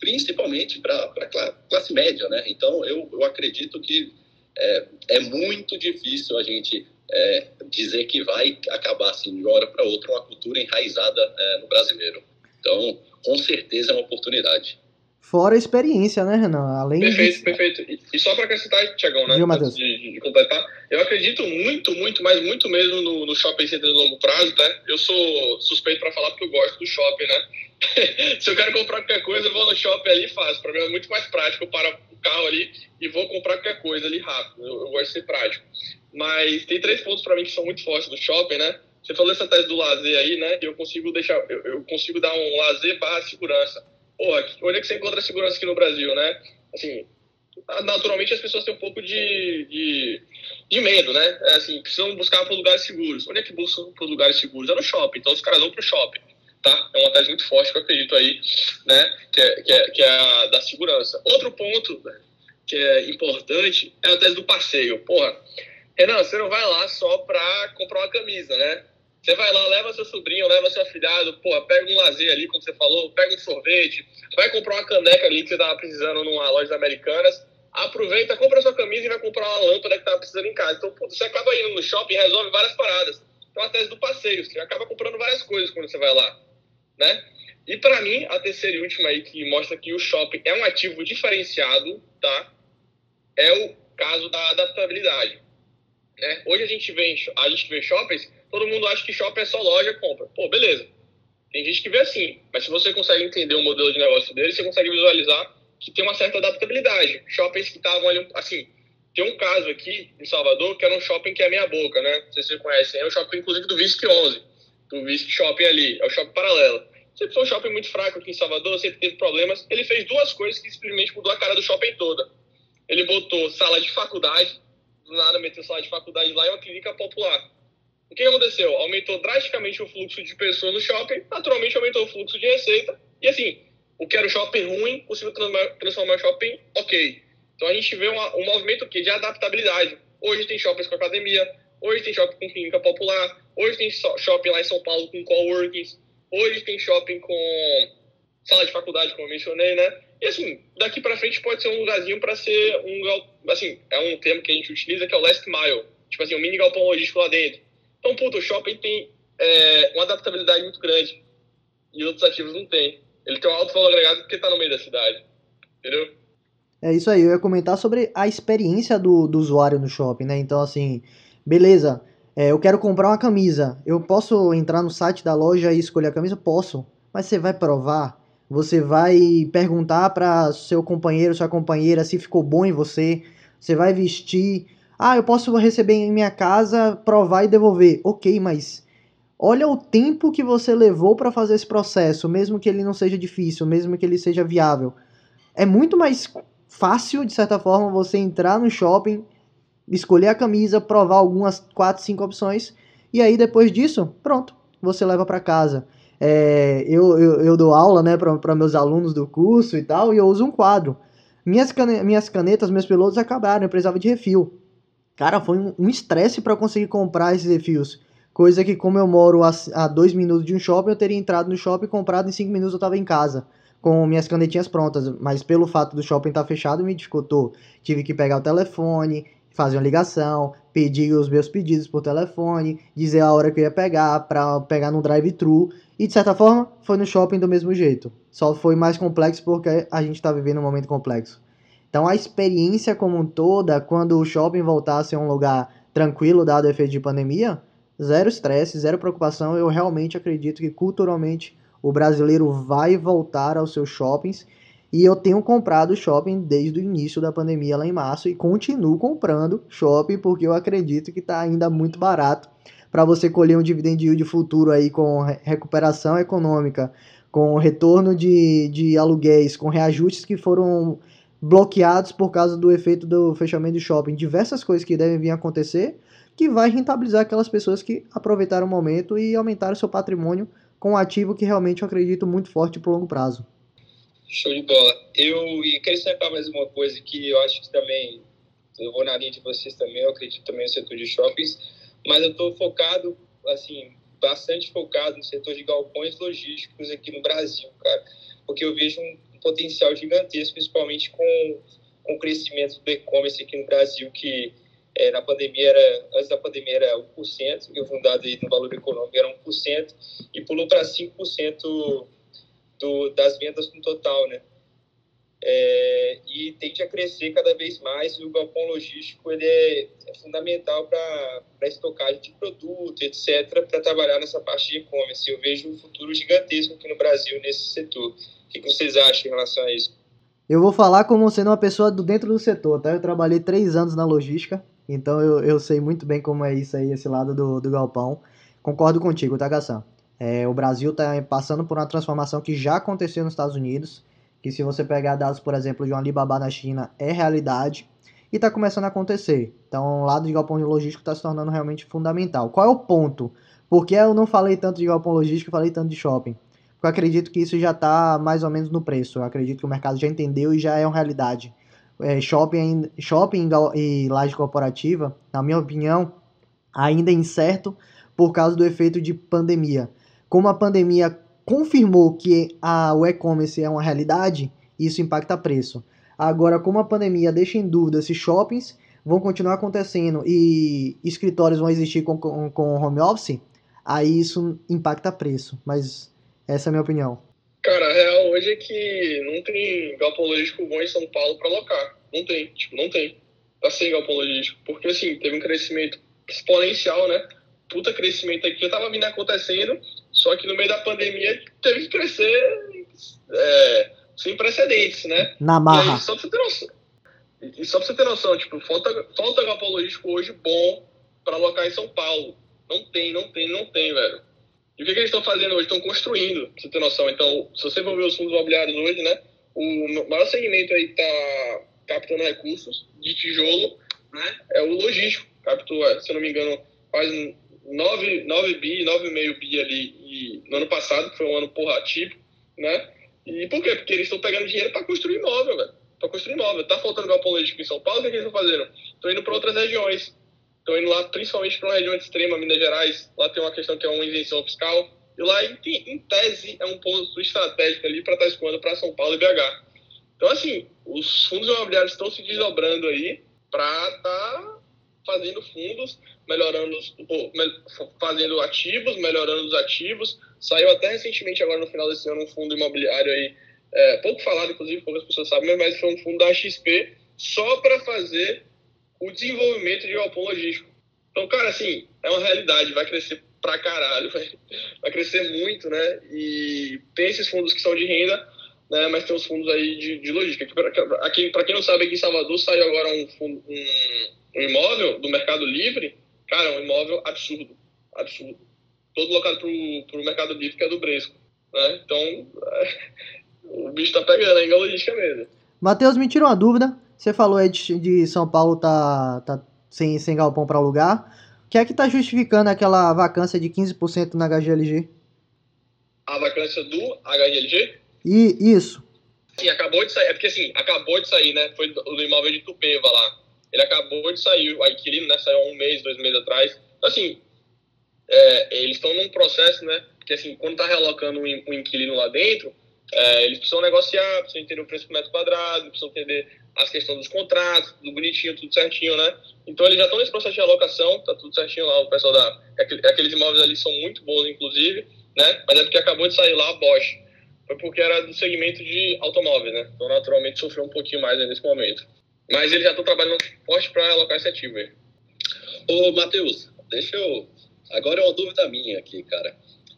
principalmente para a classe média, né? Então, eu, eu acredito que é, é muito difícil a gente é, dizer que vai acabar assim de uma hora para outra uma cultura enraizada é, no brasileiro. Então, com certeza é uma oportunidade. Fora a experiência, né, Renan? Além perfeito, de... perfeito. E só para acrescentar, Tiagão, né? Viu, Matheus? De, de, de, completar, eu acredito muito, muito, mas muito mesmo no, no shopping center de longo prazo, tá? Eu sou suspeito para falar porque eu gosto do shopping, né? Se eu quero comprar qualquer coisa, eu vou no shopping ali e faço. Para mim é muito mais prático. Eu paro o carro ali e vou comprar qualquer coisa ali rápido. Eu, eu gosto de ser prático. Mas tem três pontos para mim que são muito fortes do shopping, né? Você falou essa tese do lazer aí, né? Eu consigo deixar, eu, eu consigo dar um lazer barra segurança. Porra, onde é que você encontra segurança aqui no Brasil, né? Assim, naturalmente as pessoas têm um pouco de, de, de medo, né? É assim, precisam buscar por lugares seguros. Onde é que buscam por lugares seguros? É no shopping. Então os caras vão pro shopping tá? É uma tese muito forte que eu acredito aí, né? Que é, que é, que é a da segurança. Outro ponto né, que é importante é a tese do passeio. Porra, Renan, você não vai lá só pra comprar uma camisa, né? Você vai lá, leva seu sobrinho, leva seu afilhado, porra, pega um lazer ali, como você falou, pega um sorvete, vai comprar uma caneca ali que você tava precisando numa loja americanas, aproveita, compra sua camisa e vai comprar uma lâmpada que tava precisando em casa. Então, você acaba indo no shopping resolve várias paradas Tem uma tese do passeio, você acaba comprando várias coisas quando você vai lá, né? E para mim, a terceira e última aí que mostra que o shopping é um ativo diferenciado, tá? É o caso da adaptabilidade. Né? Hoje a gente vê a gente vê shoppings, todo mundo acha que shopping é só loja compra. Pô, beleza. Tem gente que vê assim, mas se você consegue entender o modelo de negócio dele, você consegue visualizar que tem uma certa adaptabilidade. Shoppings que estavam ali, assim, tem um caso aqui em Salvador que era um shopping que é meia boca, né? Não sei se vocês conhecem, é o shopping inclusive do Visc 11, do Visc Shopping ali, é o shopping paralelo. Sempre foi um shopping muito fraco aqui em Salvador, sempre teve problemas. Ele fez duas coisas que simplesmente mudou a cara do shopping toda. Ele botou sala de faculdade, do nada meteu sala de faculdade lá e uma clínica popular. O que aconteceu? Aumentou drasticamente o fluxo de pessoas no shopping, naturalmente aumentou o fluxo de receita, e assim, o que era o shopping ruim conseguiu transformar o shopping ok. Então a gente vê uma, um movimento aqui de adaptabilidade. Hoje tem shoppings com academia, hoje tem shopping com clínica popular, hoje tem shopping lá em São Paulo com coworkings, hoje tem shopping com sala de faculdade, como eu mencionei, né? E assim, daqui para frente pode ser um lugarzinho para ser um, assim, é um termo que a gente utiliza que é o last mile, tipo assim, um mini galpão logístico lá dentro. Então, puto, o shopping tem é, uma adaptabilidade muito grande e outros ativos não tem. Ele tem um alto valor agregado porque está no meio da cidade, entendeu? É isso aí, eu ia comentar sobre a experiência do, do usuário no shopping, né? Então, assim, beleza, é, eu quero comprar uma camisa. Eu posso entrar no site da loja e escolher a camisa? Posso. Mas você vai provar? Você vai perguntar para seu companheiro, sua companheira se ficou bom em você? Você vai vestir? Ah, eu posso receber em minha casa, provar e devolver. Ok, mas olha o tempo que você levou para fazer esse processo, mesmo que ele não seja difícil, mesmo que ele seja viável. É muito mais fácil, de certa forma, você entrar no shopping, escolher a camisa, provar algumas 4, 5 opções, e aí depois disso, pronto, você leva para casa. É, eu, eu, eu, dou aula né, para meus alunos do curso e tal, e eu uso um quadro. Minhas, cane minhas canetas, meus pilotos acabaram, eu precisava de refil. Cara, foi um estresse para conseguir comprar esses refis. Coisa que, como eu moro a, a dois minutos de um shopping, eu teria entrado no shopping, comprado em cinco minutos eu estava em casa com minhas canetinhas prontas, mas pelo fato do shopping estar tá fechado me dificultou. Tive que pegar o telefone, fazer uma ligação, pedir os meus pedidos por telefone, dizer a hora que eu ia pegar para pegar no drive-thru e de certa forma foi no shopping do mesmo jeito. Só foi mais complexo porque a gente está vivendo um momento complexo. Então a experiência como um toda, quando o shopping voltasse a um lugar tranquilo dado o efeito de pandemia, zero estresse, zero preocupação. Eu realmente acredito que culturalmente o brasileiro vai voltar aos seus shoppings. E eu tenho comprado shopping desde o início da pandemia lá em março e continuo comprando shopping porque eu acredito que está ainda muito barato para você colher um dividend yield futuro aí com recuperação econômica, com retorno de, de aluguéis, com reajustes que foram bloqueados por causa do efeito do fechamento de shopping, diversas coisas que devem vir acontecer, que vai rentabilizar aquelas pessoas que aproveitaram o momento e aumentaram seu patrimônio com um ativo que realmente eu acredito muito forte para o longo prazo. Show de bola. Eu e queria destacar mais uma coisa que eu acho que também, eu vou na linha de vocês também, eu acredito também no setor de shoppings, mas eu estou focado, assim, bastante focado no setor de galpões logísticos aqui no Brasil, cara, porque eu vejo um potencial gigantesco, principalmente com, com o crescimento do e-commerce aqui no Brasil, que é, na pandemia era, antes da pandemia era 1%, que o fundado aí no valor econômico era 1%, e pulou para 5% do, das vendas no total, né? É, e tende a crescer cada vez mais e o galpão logístico ele é, é fundamental para a estocagem de produto, etc., para trabalhar nessa parte de e-commerce. Eu vejo um futuro gigantesco aqui no Brasil nesse setor. O que vocês acham em relação a isso? Eu vou falar como sendo uma pessoa do dentro do setor, tá? Eu trabalhei três anos na logística, então eu, eu sei muito bem como é isso aí, esse lado do, do galpão. Concordo contigo, tá, Gassan? É, o Brasil está passando por uma transformação que já aconteceu nos Estados Unidos, que se você pegar dados, por exemplo, de um Alibaba na China, é realidade e está começando a acontecer. Então, o lado de galpão logístico está se tornando realmente fundamental. Qual é o ponto? Por que eu não falei tanto de galpão logístico falei tanto de shopping? Porque eu acredito que isso já está mais ou menos no preço. Eu acredito que o mercado já entendeu e já é uma realidade é, shopping, shopping e laje corporativa, na minha opinião, ainda é incerto por causa do efeito de pandemia. Como a pandemia confirmou que a, o e-commerce é uma realidade, isso impacta preço. Agora, como a pandemia deixa em dúvida se shoppings vão continuar acontecendo e escritórios vão existir com, com, com home office, aí isso impacta preço. Mas essa é a minha opinião. Cara, a real hoje é que não tem galpão logístico bom em São Paulo para alocar. Não tem, tipo, não tem. Tá sem galpão logístico. Porque, assim, teve um crescimento exponencial, né? Puta crescimento aqui, já tava vindo acontecendo, só que no meio da pandemia teve que crescer é, sem precedentes, né? Na marra. Aí, só pra você ter noção, e só pra você ter noção, tipo, falta, falta galpão logístico hoje bom para alocar em São Paulo. Não tem, não tem, não tem, velho. E o que, que eles estão fazendo hoje? Estão construindo, pra você ter noção. Então, se você for ver os fundos imobiliários hoje, né? O maior segmento aí que está captando recursos de tijolo né, é o logístico. Captou, é, se eu não me engano, quase 9, 9 bi, 9,5 bi ali e, no ano passado, que foi um ano porra típico, né? E por quê? Porque eles estão pegando dinheiro para construir imóvel, velho. Para construir imóvel. Tá faltando galpão logístico em São Paulo, o que, é que eles estão fazendo? Estão indo para outras regiões. Estão indo lá principalmente para uma região extrema, Minas Gerais. Lá tem uma questão que é uma isenção fiscal. E lá, em, em tese, é um ponto estratégico ali para estar tá escoando para São Paulo e BH. Então, assim, os fundos imobiliários estão se desdobrando aí para estar tá fazendo fundos, melhorando, fazendo ativos, melhorando os ativos. Saiu até recentemente, agora no final desse ano, um fundo imobiliário aí, é, pouco falado, inclusive, poucas pessoas sabem, mas foi um fundo da XP só para fazer o desenvolvimento de galpão logístico. Então, cara, assim, é uma realidade, vai crescer pra caralho, vai, vai crescer muito, né? E tem esses fundos que são de renda, né? Mas tem os fundos aí de, de logística. Aqui, para quem não sabe, aqui em Salvador saiu agora um, fundo, um, um imóvel do Mercado Livre, cara, um imóvel absurdo, absurdo. Todo locado pro, pro Mercado Livre, que é do Bresco, né? Então, é, o bicho tá pegando na logística mesmo. Matheus, me tira uma dúvida. Você falou aí de, de São Paulo tá, tá sem, sem galpão para alugar. O que é que tá justificando aquela vacância de 15% na HGLG? A vacância do HGLG? E, isso. Sim, acabou de sair. É porque assim, acabou de sair, né? Foi do, do imóvel de Tupeva lá. Ele acabou de sair, o inquilino, né? Saiu há um mês, dois meses atrás. Assim, é, eles estão num processo, né? Porque assim, quando tá relocando um, inquilino lá dentro, é, eles precisam negociar, precisam entender o preço por metro quadrado, precisam entender as questões dos contratos, tudo bonitinho, tudo certinho, né? Então eles já estão nesse processo de alocação, tá tudo certinho lá, o pessoal da. Aqueles imóveis ali são muito bons, inclusive, né? Mas é porque acabou de sair lá a Bosch. Foi porque era do segmento de automóvel, né? Então naturalmente sofreu um pouquinho mais nesse momento. Mas eles já estão trabalhando forte para alocar esse ativo aí. Ô, Matheus, deixa eu. Agora é uma dúvida minha aqui, cara.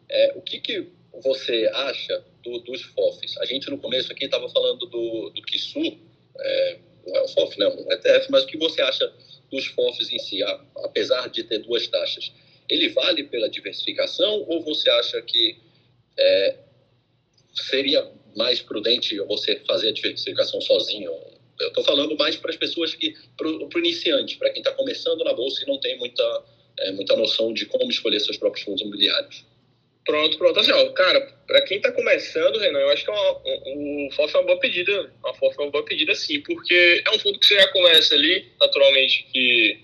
É, o que, que você acha do, dos FOFs? A gente no começo aqui estava falando do, do KISU, é, não é o FOF, não, o ETF, mas o que você acha dos FOFs em si, a, apesar de ter duas taxas? Ele vale pela diversificação ou você acha que é, seria mais prudente você fazer a diversificação sozinho? Eu estou falando mais para as pessoas que, para o iniciante, para quem está começando na bolsa e não tem muita, é, muita noção de como escolher seus próprios fundos imobiliários. Pronto, pronto. Assim, ó, cara, para quem tá começando, Renan, eu acho que é o FOF é uma boa pedida. A FOF é uma boa pedida, sim, porque é um fundo que você já começa ali, naturalmente, que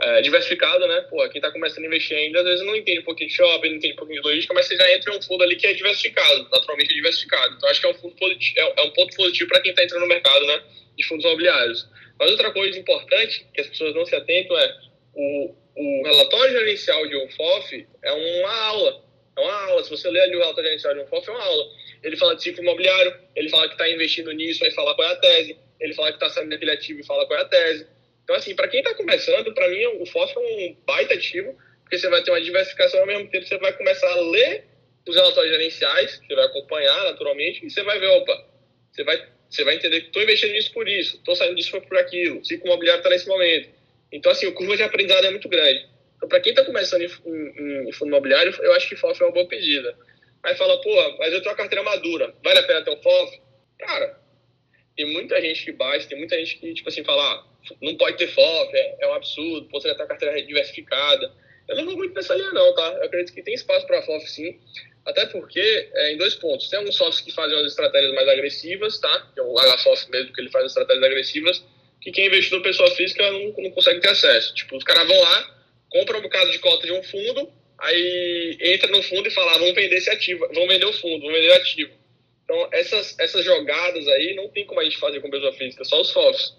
é diversificado, né? Pô, quem tá começando a investir ainda, às vezes não entende um pouquinho de shopping, não entende um pouquinho de logística, mas você já entra em um fundo ali que é diversificado, naturalmente é diversificado. Então, acho que é um, fundo positivo, é, é um ponto positivo para quem tá entrando no mercado, né? De fundos imobiliários. Mas outra coisa importante que as pessoas não se atentam é o, o relatório gerencial de um FOF é uma aula é uma aula. Se você ler ali o relatório gerencial de um FOF, é uma aula. Ele fala de ciclo imobiliário, ele fala que está investindo nisso, aí fala qual é a tese. Ele fala que está saindo daquele ativo e fala qual é a tese. Então, assim, para quem está começando, para mim, o FOF é um baita ativo, porque você vai ter uma diversificação ao mesmo tempo, você vai começar a ler os relatórios gerenciais, você vai acompanhar naturalmente, e você vai ver, opa, você vai, você vai entender que estou investindo nisso por isso, estou saindo disso por aquilo, o ciclo imobiliário está nesse momento. Então, assim, o curva de aprendizado é muito grande. Então, para quem está começando em, em, em, fundo imobiliário, eu acho que FOF é uma boa pedida. Aí fala, pô, mas eu tenho uma carteira madura, vale a pena ter um FOF? Cara, tem muita gente que baixa, tem muita gente que, tipo assim, fala, ah, não pode ter FOF, é, é um absurdo, já tem a carteira diversificada. Eu não vou muito nessa linha, não, tá? Eu acredito que tem espaço para FOF, sim. Até porque, é, em dois pontos, tem alguns FOFs que fazem umas estratégias mais agressivas, tá? Que é o HFOF mesmo, que ele faz estratégias agressivas, que quem é investidor pessoa física não, não consegue ter acesso. Tipo, os caras vão lá, compra um bocado de cota de um fundo, aí entra no fundo e fala, ah, vamos vender esse ativo, vamos vender o fundo, vamos vender o ativo. Então, essas, essas jogadas aí não tem como a gente fazer com pessoa física, só os FOFs.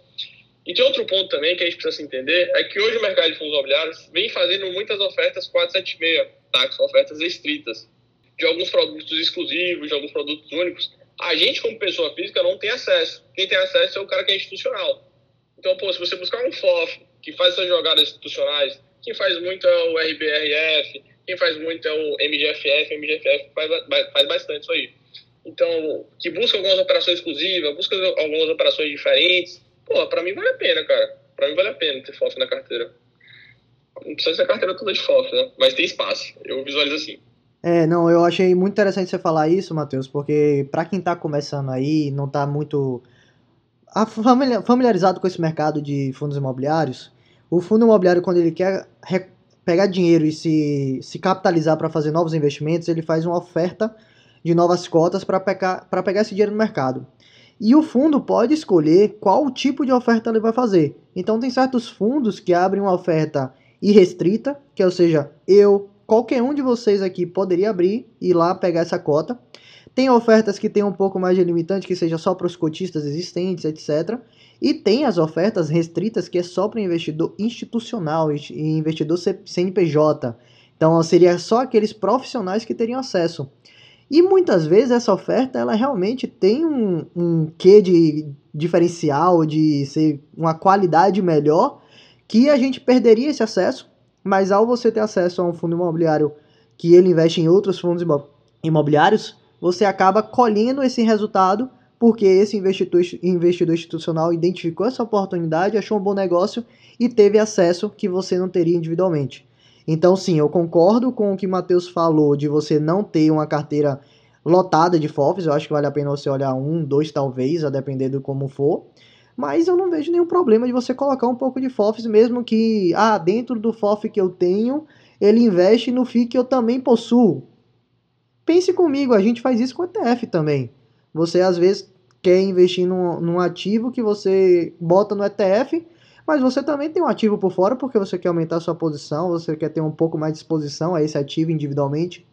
E tem outro ponto também que a gente precisa se entender, é que hoje o mercado de fundos imobiliários vem fazendo muitas ofertas 476, tá? que são ofertas restritas, de alguns produtos exclusivos, de alguns produtos únicos. A gente, como pessoa física, não tem acesso. Quem tem acesso é o cara que é institucional. Então, pô, se você buscar um FOF que faz essas jogadas institucionais, quem faz muito é o RBRF, quem faz muito é o MGFF, MGFF faz, faz bastante isso aí. Então, que busca algumas operações exclusivas, busca algumas operações diferentes, pô, pra mim vale a pena, cara. Pra mim vale a pena ter FOF na carteira. Não precisa ser a carteira toda de FOF, né? Mas tem espaço. Eu visualizo assim. É, não, eu achei muito interessante você falar isso, Matheus, porque para quem tá começando aí, não tá muito familiarizado com esse mercado de fundos imobiliários, o fundo imobiliário, quando ele quer pegar dinheiro e se, se capitalizar para fazer novos investimentos, ele faz uma oferta de novas cotas para pegar, pegar esse dinheiro no mercado. E o fundo pode escolher qual tipo de oferta ele vai fazer. Então, tem certos fundos que abrem uma oferta irrestrita, que ou seja, eu, qualquer um de vocês aqui poderia abrir e ir lá pegar essa cota. Tem ofertas que tem um pouco mais de limitante, que seja só para os cotistas existentes, etc. E tem as ofertas restritas, que é só para investidor institucional e investidor CNPJ. Então seria só aqueles profissionais que teriam acesso. E muitas vezes essa oferta ela realmente tem um, um quê de diferencial, de ser uma qualidade melhor, que a gente perderia esse acesso, mas ao você ter acesso a um fundo imobiliário que ele investe em outros fundos imobiliários, você acaba colhendo esse resultado porque esse investidor, investidor institucional identificou essa oportunidade, achou um bom negócio e teve acesso que você não teria individualmente. Então, sim, eu concordo com o que o Matheus falou de você não ter uma carteira lotada de FOFs. Eu acho que vale a pena você olhar um, dois, talvez, a depender do como for. Mas eu não vejo nenhum problema de você colocar um pouco de FOFs, mesmo que, ah, dentro do FOF que eu tenho, ele investe no FII que eu também possuo. Pense comigo, a gente faz isso com ETF também. Você às vezes quer investir num, num ativo que você bota no ETF, mas você também tem um ativo por fora porque você quer aumentar sua posição, você quer ter um pouco mais de exposição a esse ativo individualmente.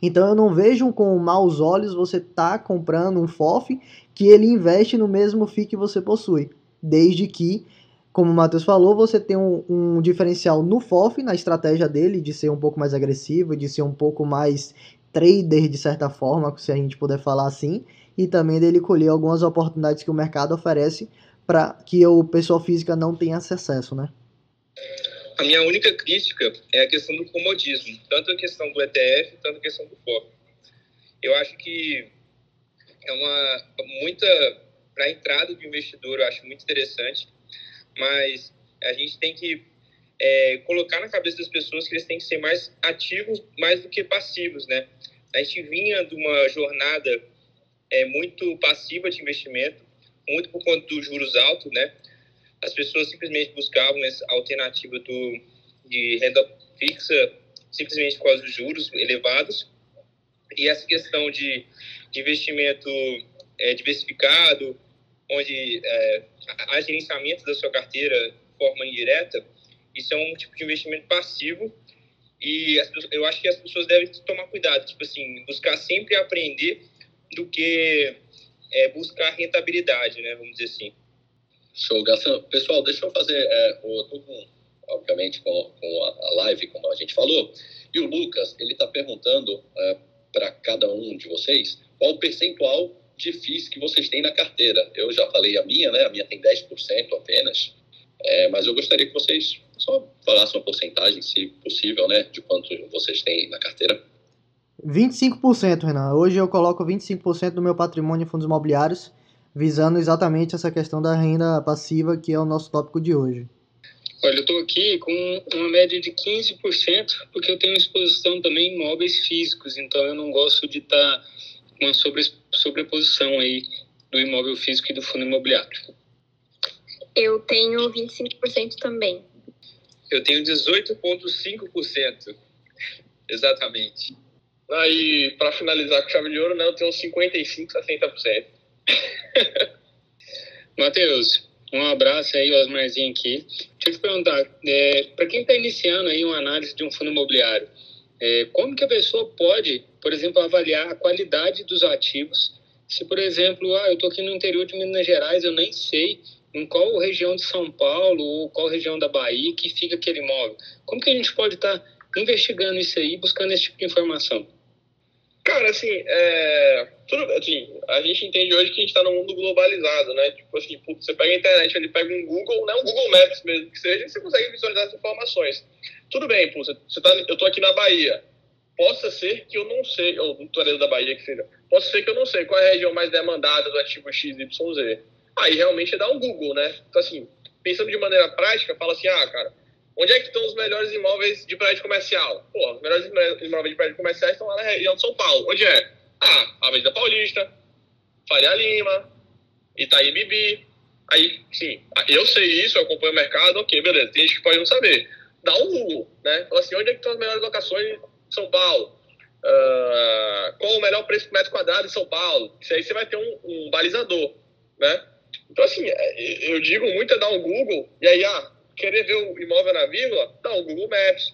Então eu não vejo com maus olhos você tá comprando um FOF que ele investe no mesmo FII que você possui, desde que, como o Matheus falou, você tem um, um diferencial no FOF, na estratégia dele de ser um pouco mais agressivo, de ser um pouco mais trader de certa forma, se a gente puder falar assim, e também dele colher algumas oportunidades que o mercado oferece para que o pessoal física não tenha acesso, né? A minha única crítica é a questão do comodismo, tanto a questão do ETF, tanto a questão do FOF. Eu acho que é uma muita para a entrada do investidor, eu acho muito interessante, mas a gente tem que é, colocar na cabeça das pessoas que eles têm que ser mais ativos, mais do que passivos, né? A gente vinha de uma jornada é, muito passiva de investimento, muito por conta dos juros altos, né? As pessoas simplesmente buscavam essa alternativa do, de renda fixa simplesmente por causa dos juros elevados. E essa questão de, de investimento é, diversificado, onde é, há gerenciamento da sua carteira de forma indireta, isso é um tipo de investimento passivo e eu acho que as pessoas devem tomar cuidado, tipo assim, buscar sempre aprender do que é, buscar rentabilidade, né? Vamos dizer assim. Show, Gastão. Pessoal, deixa eu fazer, é, obviamente, com, com a live, como a gente falou, e o Lucas, ele está perguntando é, para cada um de vocês qual o percentual de FIIs que vocês têm na carteira. Eu já falei a minha, né? A minha tem 10% apenas, é, mas eu gostaria que vocês só falassem uma porcentagem, se possível, né? De quanto vocês têm na carteira. 25%, Renan. Hoje eu coloco 25% do meu patrimônio em fundos imobiliários, visando exatamente essa questão da renda passiva, que é o nosso tópico de hoje. Olha, eu estou aqui com uma média de 15%, porque eu tenho exposição também em imóveis físicos, então eu não gosto de estar tá com uma sobre, sobreposição aí do imóvel físico e do fundo imobiliário. Eu tenho 25% também. Eu tenho 18,5%. Exatamente. Aí, para finalizar com chave de ouro, né, eu tenho 55, 60%. Matheus, um abraço aí, Osmarzinho aqui. Deixa eu te perguntar, é, para quem está iniciando aí uma análise de um fundo imobiliário, é, como que a pessoa pode, por exemplo, avaliar a qualidade dos ativos? Se, por exemplo, ah, eu estou aqui no interior de Minas Gerais, eu nem sei em qual região de São Paulo ou qual região da Bahia que fica aquele imóvel. Como que a gente pode estar tá investigando isso aí, buscando esse tipo de informação? Cara, assim, é, tudo, assim, a gente entende hoje que a gente está num mundo globalizado, né? Tipo assim, você pega a internet, ele pega um Google, né? Um Google Maps mesmo que seja, e você consegue visualizar as informações. Tudo bem, pô, você, tá, eu tô aqui na Bahia. Possa ser que eu não sei, ou no Toledo da Bahia que seja, possa ser que eu não sei qual é a região mais demandada do ativo XYZ. Aí realmente é dar um Google, né? Então, assim, pensando de maneira prática, fala assim, ah, cara, Onde é que estão os melhores imóveis de prédio comercial? Pô, os melhores imóveis de prédio comercial estão lá na região de São Paulo. Onde é? Ah, Avenida Paulista, Faria Lima, Itaí Bibi. Aí, sim, eu sei isso, eu acompanho o mercado, ok, beleza. Tem gente que pode não saber. Dá um Google, né? Fala assim, onde é que estão as melhores locações de São Paulo? Uh, qual o melhor preço por metro quadrado em São Paulo? Isso aí você vai ter um, um balizador, né? Então, assim, é, eu digo muito é dar um Google, e aí, ah, querer ver o imóvel na vírgula, dá o Google Maps.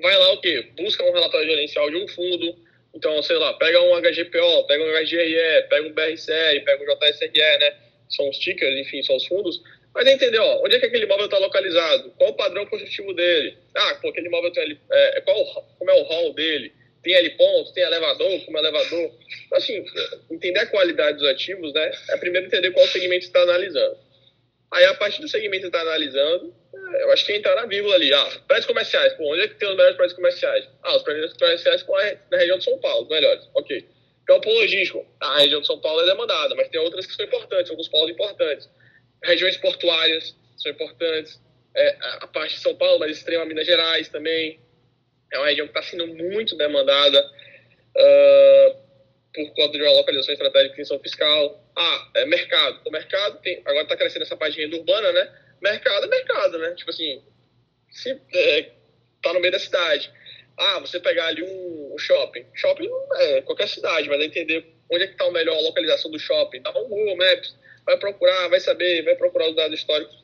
Vai lá o quê? Busca um relatório gerencial de um fundo. Então, sei lá, pega um HGPO, pega um HGRE, pega um BRCR, pega um JSRE, né? São os tickers, enfim, são os fundos. Mas entender, ó, onde é que aquele imóvel está localizado? Qual o padrão construtivo dele? Ah, pô, aquele imóvel tem é, qual, como é o hall dele? Tem L pontos, tem elevador, como é elevador? Então, assim, entender a qualidade dos ativos, né? É primeiro entender qual segmento está analisando. Aí, a partir do segmento que está analisando, é, eu acho que entrar na vírgula ali. Ah, prédios comerciais. Pô, onde é que tem os melhores prédios comerciais? Ah, os prédios comerciais na região de São Paulo, os melhores. Ok. Campo logístico. Ah, a região de São Paulo é demandada, mas tem outras que são importantes, alguns polos importantes. Regiões portuárias são importantes. É, a parte de São Paulo, mas extrema Minas Gerais também. É uma região que está sendo muito demandada. Uh, por de uma localização estratégica de tensão fiscal. Ah, é mercado. O mercado tem, agora está crescendo essa parte de renda urbana, né? Mercado é mercado, né? Tipo assim, se é, tá no meio da cidade. Ah, você pegar ali um, um shopping. Shopping é qualquer cidade, mas entender onde é que está a melhor localização do shopping. Dá um Google Maps, vai procurar, vai saber, vai procurar os dados históricos.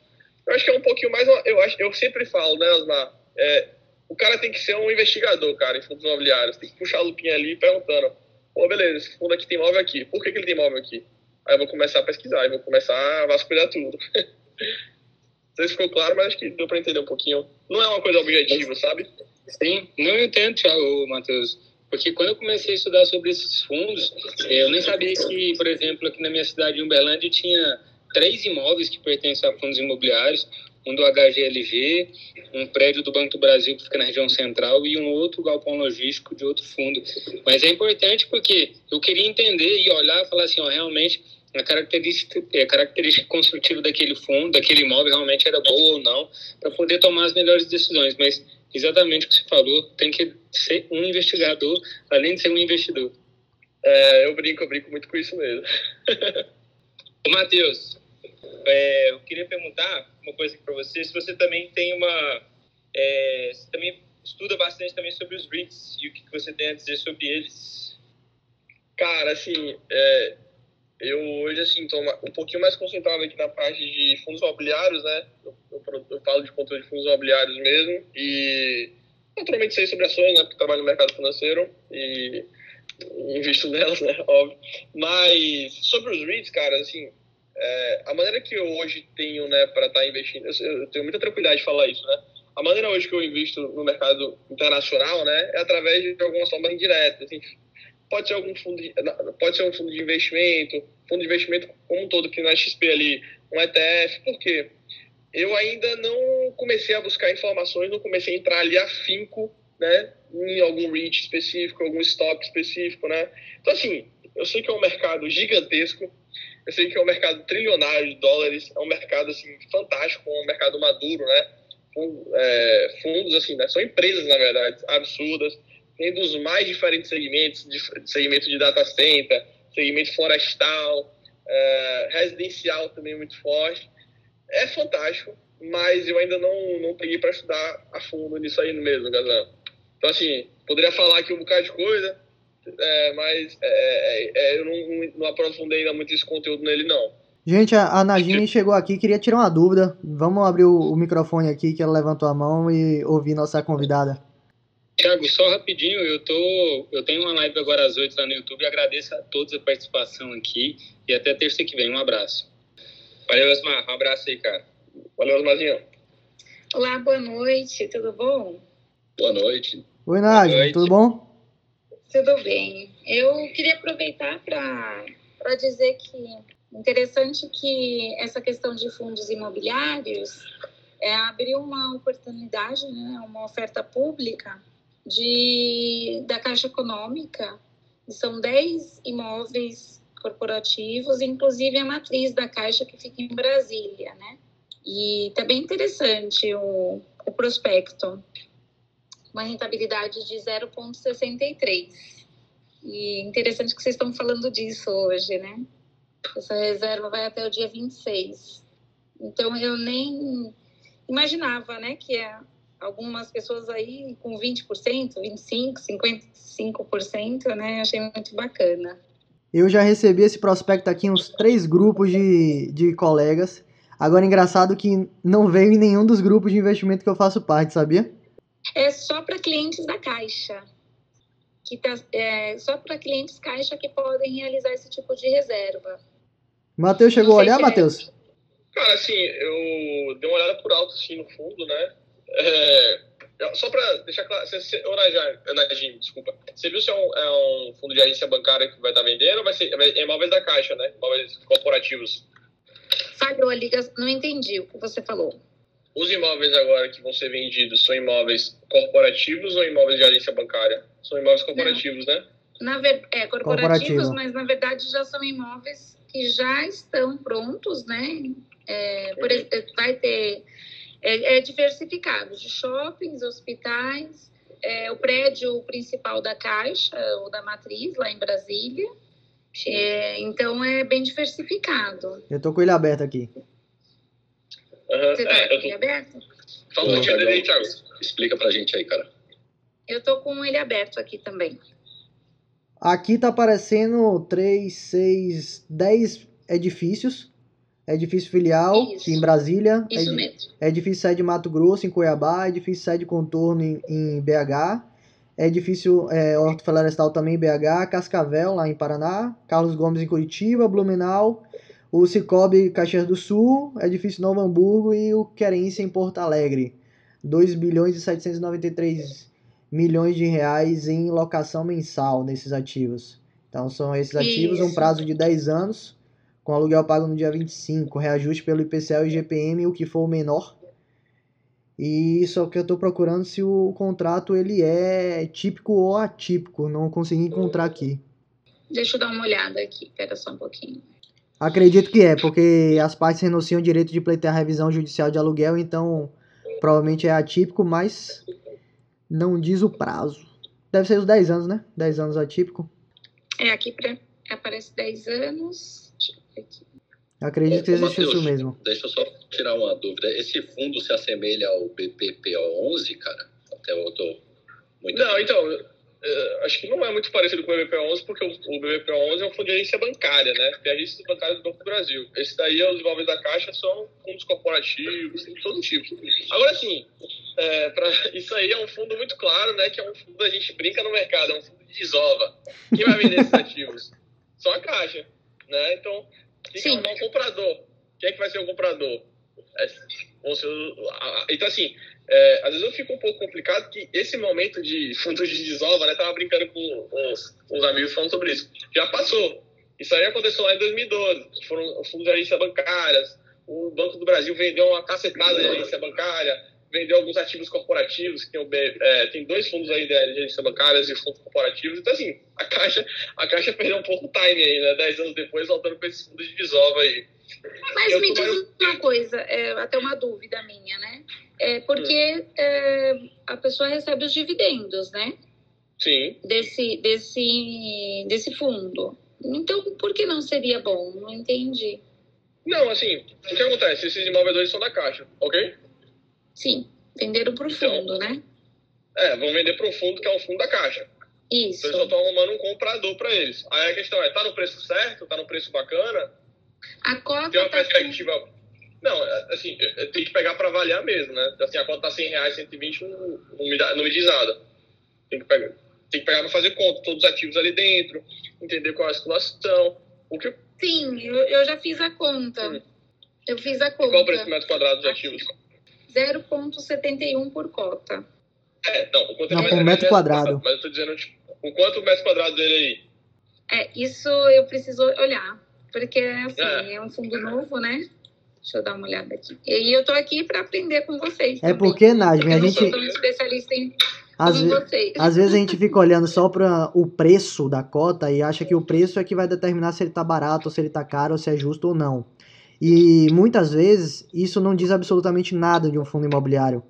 Eu acho que é um pouquinho mais. Eu, acho, eu sempre falo, né, Osmar? É, o cara tem que ser um investigador, cara, em fundos imobiliários. Tem que puxar a lupinha ali perguntando Pô, beleza, esse fundo aqui tem imóvel aqui. Por que, que ele tem imóvel aqui? Aí eu vou começar a pesquisar, eu vou começar a vasculhar tudo. Não sei se ficou claro, mas acho que deu para entender um pouquinho. Não é uma coisa objetiva, sabe? Sim, não entendo, Thiago, Matheus. Porque quando eu comecei a estudar sobre esses fundos, eu nem sabia que, por exemplo, aqui na minha cidade de Uberlândia tinha três imóveis que pertencem a fundos imobiliários um do HGLG, um prédio do Banco do Brasil que fica na região central e um outro galpão logístico de outro fundo. Mas é importante porque eu queria entender e olhar e falar assim, ó, realmente a característica, a característica construtiva daquele fundo, daquele imóvel realmente era boa ou não, para poder tomar as melhores decisões. Mas exatamente o que você falou, tem que ser um investigador, além de ser um investidor. É, eu brinco, eu brinco muito com isso mesmo. Matheus, é, eu queria perguntar uma coisa para você, se você também tem uma... É, você também estuda bastante também sobre os REITs e o que você tem a dizer sobre eles. Cara, assim, é, eu hoje, assim, estou um pouquinho mais concentrado aqui na parte de fundos imobiliários, né? Eu, eu, eu falo de controle de fundos imobiliários mesmo e naturalmente sei sobre ações, né? Porque trabalho no mercado financeiro e invisto nelas, né? Óbvio. Mas sobre os REITs, cara, assim, é, a maneira que eu hoje tenho, né, para estar tá investindo, eu, eu, tenho muita tranquilidade de falar isso, né? A maneira hoje que eu invisto no mercado internacional, né, é através de algumas formas indiretas. Assim, pode ser algum fundo, de, pode ser um fundo de investimento, fundo de investimento como um todo que na é XP ali, um ETF. Por quê? Eu ainda não comecei a buscar informações, não comecei a entrar ali afinco, né, em algum REIT específico, algum stock específico, né? Então assim, eu sei que é um mercado gigantesco eu sei que é um mercado trilionário de dólares, é um mercado assim fantástico, um mercado maduro, né? É, fundos assim, né? são empresas na verdade absurdas, tem dos mais diferentes segmentos, de, segmento de data center, segmento florestal, é, residencial também muito forte. É fantástico, mas eu ainda não, não peguei para estudar a fundo nisso aí mesmo, Gazan. Então, assim, poderia falar aqui um bocado de coisa, é, mas é, é, é, eu não, não, aprofundei ainda muito esse conteúdo nele, não. Gente, a, a chegou aqui, queria tirar uma dúvida. Vamos abrir o, o, microfone aqui, que ela levantou a mão e ouvir nossa convidada. Tiago, só rapidinho, eu tô, eu tenho uma live agora às 8 lá no YouTube. Agradeço a todos a participação aqui e até terça que vem. Um abraço. Valeu, Osmar. Um abraço aí, cara. Valeu, Osmarzinho. Olá, boa noite, tudo bom? Boa noite. Oi, noite. tudo bom? Tudo bem. Eu queria aproveitar para dizer que interessante que essa questão de fundos imobiliários é, abriu uma oportunidade, né, uma oferta pública de, da Caixa Econômica. São 10 imóveis corporativos, inclusive a matriz da Caixa que fica em Brasília, né? E tá bem interessante o, o prospecto. Uma rentabilidade de 0,63. E interessante que vocês estão falando disso hoje, né? Essa reserva vai até o dia 26. Então eu nem imaginava, né, que é algumas pessoas aí com 20%, 25%, 55%, né? Achei muito bacana. Eu já recebi esse prospecto aqui em uns três grupos de, de colegas. Agora, engraçado que não veio em nenhum dos grupos de investimento que eu faço parte, sabia? É só para clientes da Caixa. Que tá, é só para clientes Caixa que podem realizar esse tipo de reserva. Matheus chegou a olhar, é- Matheus? Cara, assim, eu dei uma olhada por alto, assim, no fundo, né? É, só pra deixar claro, você, ô, Najim, desculpa. Você viu se é um, é um fundo de agência bancária que vai estar vendendo ou vai ser é imóveis da Caixa, né? Imóveis corporativos. Falhou não entendi o que você falou. Os imóveis agora que vão ser vendidos são imóveis corporativos ou imóveis de agência bancária? São imóveis corporativos, né? Na ver, é, corporativos, Corporativo. mas na verdade já são imóveis que já estão prontos, né? É, por, ex- vai ter é, é diversificado de shoppings, hospitais, é, o prédio principal da Caixa, ou da Matriz, lá em Brasília. É, então é bem diversificado. Eu tô com ele aberto aqui. Você é, tá eu com ele tô... aberto? Fala um dele aí, Thiago. Explica pra gente aí, cara. Eu tô com ele aberto aqui também. Aqui tá aparecendo 3, 6, 10 edifícios. Edifício filial Isso. aqui em Brasília. Isso Edi- mesmo. Edifício sede Mato Grosso, em Cuiabá. Edifício sede Contorno, em, em BH. Edifício é, Horto Florestal também em BH. Cascavel, lá em Paraná. Carlos Gomes, em Curitiba. Blumenau. O Cicobi, Caxias do Sul. Edifício Novo Hamburgo. E o Querência, em Porto Alegre. 2 bilhões e 793 milhões de reais em locação mensal nesses ativos. Então são esses ativos, um Isso. prazo de 10 anos, com aluguel pago no dia 25, reajuste pelo IPCA e GPM, o que for o menor. E só que eu estou procurando se o contrato ele é típico ou atípico, não consegui encontrar aqui. Deixa eu dar uma olhada aqui, espera só um pouquinho. Acredito que é, porque as partes renunciam o direito de pleitear a revisão judicial de aluguel, então provavelmente é atípico, mas não diz o prazo. Deve ser os 10 anos, né? 10 anos atípico. É, aqui pra, aparece 10 anos. Deixa eu ver aqui. Acredito que existe isso mesmo. Deixa eu só tirar uma dúvida. Esse fundo se assemelha ao BPPO11, cara? Até eu tô muito. Não, então, eh, acho que não é muito parecido com o BBPO11, porque o, o BBPO11 é um fundo de agência bancária, né? Tem agências bancárias do Banco do Brasil. Esse daí, os imóveis da Caixa, são fundos corporativos, tem de todo tipo. Agora, assim, eh, pra, isso aí é um fundo muito claro, né? Que é um fundo, a gente brinca no mercado, é um fundo de desova. Quem vai vender esses ativos? Só a Caixa, né? Então, quem que Sim. é o comprador? Quem é que vai ser o comprador? É, vão ser o- a- a- então, assim, é, às vezes eu fico um pouco complicado que esse momento de fundo de desova, né? Tava brincando com os, os amigos falando sobre isso. Já passou. Isso aí aconteceu lá em 2012. que Foram os fundos de agência bancárias. O Banco do Brasil vendeu uma cacetada de agência bancária, vendeu alguns ativos corporativos, que tem, o B- é, tem dois fundos aí de agência bancárias e fundos corporativos. Então, assim, a Caixa, a Caixa perdeu um pouco o time aí, né? Dez anos depois, voltando para esse fundo de desova aí. Mas Eu me diz mais- uma coisa, é, até uma dúvida minha, né? É porque é, a pessoa recebe os dividendos, né? Sim. Desse, desse, desse fundo. Então, por que não seria bom? Não entendi. Não, assim, o que acontece? Esses imóveis são da Caixa, ok? Sim, venderam pro Então. fundo, né? É, vão vender para um fundo que é um fundo da Caixa. Isso. Então eles só estão arrumando um comprador para eles. Aí a questão é, tá no preço certo? Tá no preço bacana? A cota Tem uma tá com... perspectiva... Não, é, assim, é, tem que pegar para avaliar mesmo, né? Assim, a conta tá 100 reais, 120, não, não, me, dá, não me diz nada. Tem que pegar, tem que pegar para fazer conta, todos os ativos ali dentro, entender qual é a situação. O que Sim, eu, eu já fiz a conta. Hum. Eu fiz a conta. Qual o preço metro quadrado dos ativos? 0,71 por cota. É, não, o quanto Não, por metro quadrado. Mas eu tô dizendo, tipo, o quanto o metro quadrado dele aí? É, isso eu preciso olhar, porque assim, É. é um fundo novo, né? Deixa eu dar uma olhada aqui. E eu tô aqui para aprender com vocês. É também, porque, Najmi, a eu não gente- sou tão especialista em Às, ve- vocês. às vezes a gente fica olhando só para o preço da cota e acha que o preço é que vai determinar se ele tá barato, ou se ele tá caro, ou se é justo ou não. E muitas vezes isso não diz absolutamente nada de um fundo imobiliário.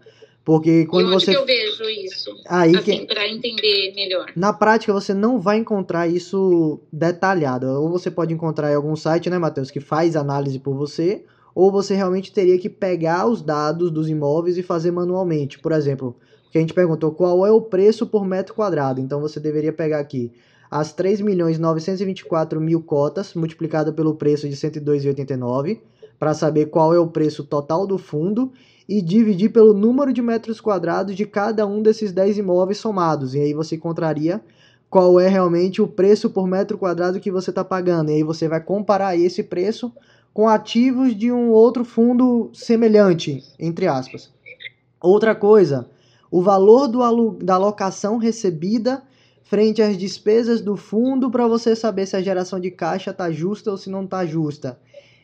Porque quando e onde você. que eu vejo isso? Aí assim, que. para entender melhor. Na prática, você não vai encontrar isso detalhado. Ou você pode encontrar em algum site, né, Matheus, que faz análise por você, ou você realmente teria que pegar os dados dos imóveis e fazer manualmente. Por exemplo, que a gente perguntou qual é o preço por metro quadrado. Então você deveria pegar aqui as 3 milhões 924 mil cotas multiplicada pelo preço de 102,89 para saber qual é o preço total do fundo e dividir pelo número de metros quadrados de cada um desses 10 imóveis somados. E aí você encontraria qual é realmente o preço por metro quadrado que você está pagando. E aí você vai comparar esse preço com ativos de um outro fundo semelhante, entre aspas. Outra coisa, o valor do da locação recebida frente às despesas do fundo para você saber se a geração de caixa está justa ou se não está justa.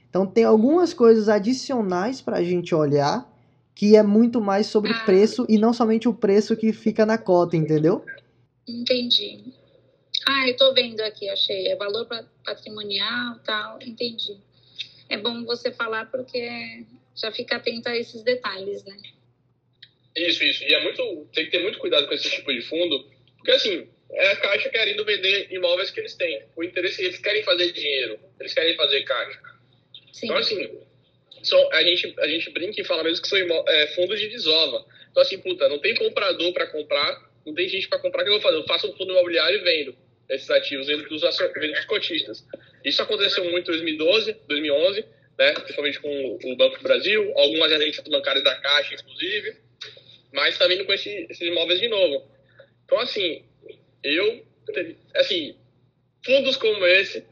Então tem algumas coisas adicionais para a gente olhar que é muito mais sobre Ah. preço e não somente o preço que fica na cota, entendeu? Entendi. Ah, eu tô vendo aqui, achei. É valor pa- patrimonial tal, entendi. É bom você falar porque já fica atento a esses detalhes, né? Isso, isso. E é muito. Tem que ter muito cuidado com esse tipo de fundo, porque assim, é a Caixa querendo vender imóveis que eles têm. O interesse, eles querem fazer dinheiro, eles querem fazer caixa. Sim. Então, assim, são, a, gente, a gente brinca e fala mesmo que são é, fundos de desova. Então, assim, puta, não tem comprador para comprar, não tem gente para comprar, o que eu vou fazer? Eu faço um fundo imobiliário e vendo esses ativos, vendo dos, vendo dos cotistas. Isso aconteceu muito em 2012, 2011, né, principalmente com o Banco do Brasil, algumas agências bancárias da Caixa, inclusive, mas tá vindo com esse- esses imóveis de novo. Então, assim, eu, assim, fundos como esse,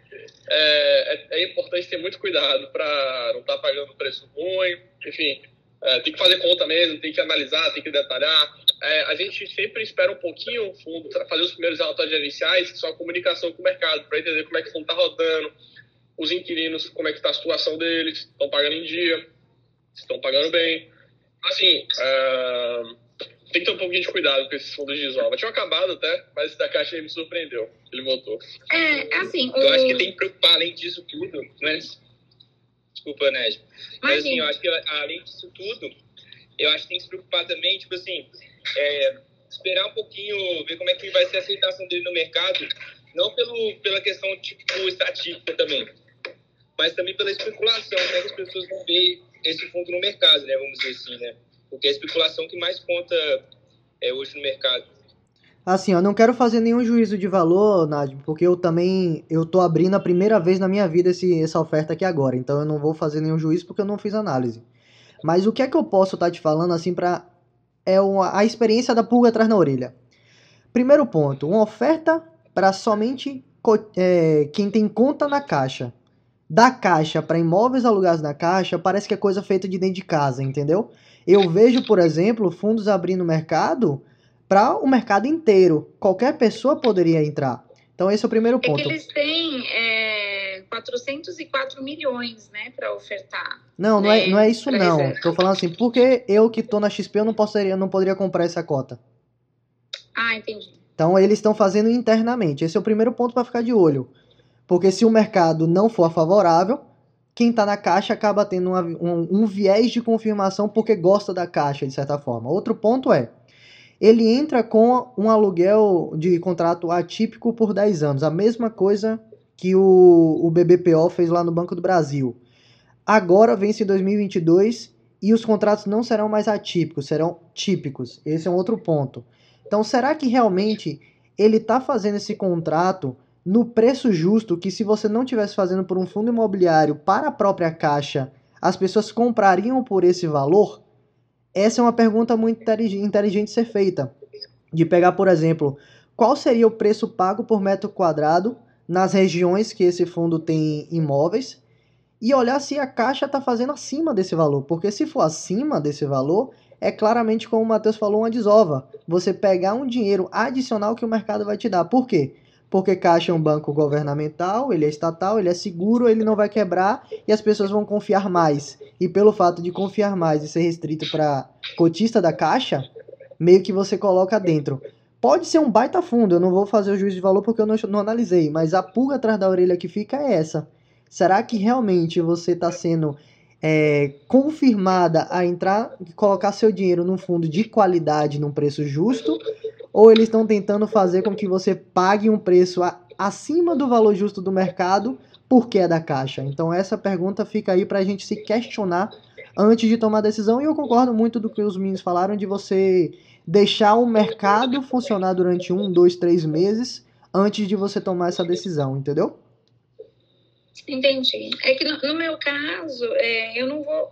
é, é, é importante ter muito cuidado para não estar pagando preço ruim, enfim, é, tem que fazer conta mesmo, tem que analisar, tem que detalhar. É, a gente sempre espera um pouquinho o fundo fazer os primeiros relatórios gerenciais, que são a comunicação com o mercado, para entender como é que o fundo está rodando, os inquilinos, como é que está a situação deles, estão pagando em dia, estão pagando bem. Assim, é, tem que ter um pouquinho de cuidado com esses fundos de desova. Tinha acabado até, mas esse da Caixa ele me surpreendeu. Ele voltou. É, assim, o... Eu acho que tem que preocupar, além disso tudo, né? Desculpa, Ned. Mas assim, eu acho que além disso tudo, eu acho que tem que se preocupar também, tipo assim, é, esperar um pouquinho, ver como é que vai ser a aceitação dele no mercado, não pelo, pela questão tipo estatística também, mas também pela especulação, como é que as pessoas vão ver esse fundo no mercado, né? Vamos dizer assim, né? Porque é a especulação que mais conta é, hoje no mercado. Assim, eu não quero fazer nenhum juízo de valor, Nadim, porque eu também eu tô abrindo a primeira vez na minha vida esse, essa oferta aqui agora, então eu não vou fazer nenhum juízo porque eu não fiz análise. Mas o que é que eu posso estar te falando assim para é uma, a experiência da pulga atrás na orelha. Primeiro ponto, uma oferta para somente é, quem tem conta na caixa. Da caixa para imóveis alugados na caixa parece que é coisa feita de dentro de casa, entendeu? Eu vejo, por exemplo, fundos abrindo mercado para o mercado inteiro. Qualquer pessoa poderia entrar. Então esse é o primeiro É que ponto. eles têm é, 404 milhões, né, para ofertar. Não, não é, não é isso Pra não. Tô falando assim, porque eu que tô na XP eu não poderia, não poderia comprar essa cota. Ah, entendi. Então eles estão fazendo internamente. Esse é o primeiro ponto para ficar de olho. Porque se o mercado não for favorável, quem está na caixa acaba tendo uma- um, um viés de confirmação porque gosta da caixa, de certa forma. Outro ponto é, ele entra com um aluguel de contrato atípico por 10 anos. A mesma coisa que o, o BBPO fez lá no Banco do Brasil. Agora vence em 2022 e os contratos não serão mais atípicos, serão típicos. Esse é um outro ponto. Então, será que realmente ele está fazendo esse contrato no preço justo que se você não tivesse fazendo por um fundo imobiliário para a própria caixa, as pessoas comprariam por esse valor? Essa é uma pergunta muito intelig- inteligente ser feita. De pegar, por exemplo, qual seria o preço pago por metro quadrado nas regiões que esse fundo tem imóveis e olhar se a caixa está fazendo acima desse valor, porque se for acima desse valor, é claramente como o Matheus falou, uma desova. Você pegar um dinheiro adicional que o mercado vai te dar. Por quê? Porque Caixa é um banco governamental, ele é estatal, ele é seguro, ele não vai quebrar e as pessoas vão confiar mais. E pelo fato de confiar mais e ser restrito para cotista da Caixa, meio que você coloca dentro. Pode ser um baita fundo, eu não vou fazer o juízo de valor porque eu não, não analisei, mas a pulga atrás da orelha que fica é essa. Será que realmente você está sendo é, confirmada a entrar e colocar seu dinheiro num fundo de qualidade num preço justo? Ou eles estão tentando fazer com que você pague um preço a, acima do valor justo do mercado porque é da caixa? Então essa pergunta fica aí para a gente se questionar antes de tomar decisão. E eu concordo muito do que os meninos falaram de você deixar o mercado funcionar durante um, dois, três meses antes de você tomar essa decisão, entendeu? Entendi. É que no, no meu caso, é, eu não vou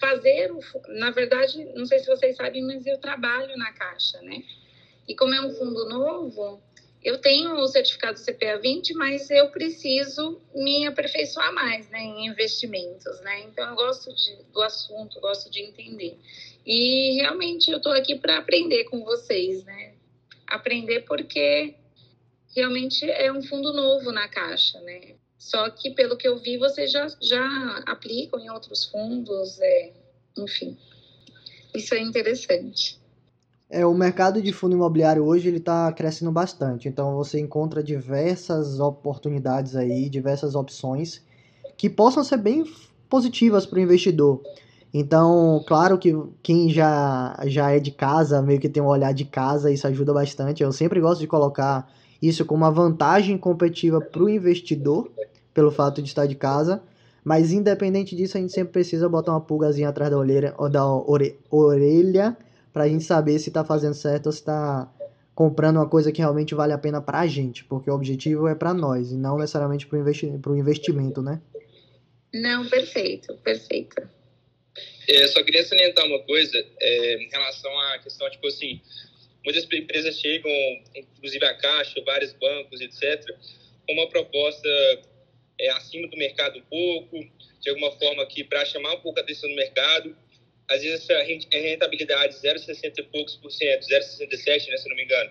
fazer, o, na verdade, não sei se vocês sabem, mas eu trabalho na Caixa, né? E como é um fundo novo, eu tenho o certificado CPA 20, mas eu preciso me aperfeiçoar mais né, em investimentos, né? Então, eu gosto de, do assunto, gosto de entender. E realmente eu estou aqui para aprender com vocês, né? Aprender porque realmente é um fundo novo na Caixa, né? Só que, pelo que eu vi, vocês já, já aplicam em outros fundos, é, enfim. Isso é interessante. É, o mercado de fundo imobiliário hoje ele está crescendo bastante, então você encontra diversas oportunidades aí, diversas opções que possam ser bem positivas para o investidor. Então, claro que quem já, já é de casa, meio que tem um olhar de casa, isso ajuda bastante. Eu sempre gosto de colocar isso como uma vantagem competitiva para o investidor, pelo fato de estar de casa. Mas independente disso, a gente sempre precisa botar uma pulgazinha atrás da orelha, da ore, orelha para a gente saber se está fazendo certo ou se está comprando uma coisa que realmente vale a pena para a gente, porque o objetivo é para nós e não necessariamente para o investi investimento, né? Não, perfeito, perfeito. É, só queria salientar uma coisa é, em relação à questão, tipo assim, muitas empresas chegam, inclusive a Caixa, vários bancos, etc., com uma proposta é, acima do mercado um pouco, de alguma forma aqui para chamar um pouco a atenção do mercado. Às vezes essa rentabilidade 0,60 e poucos por cento, 0,67, né, se não me engano,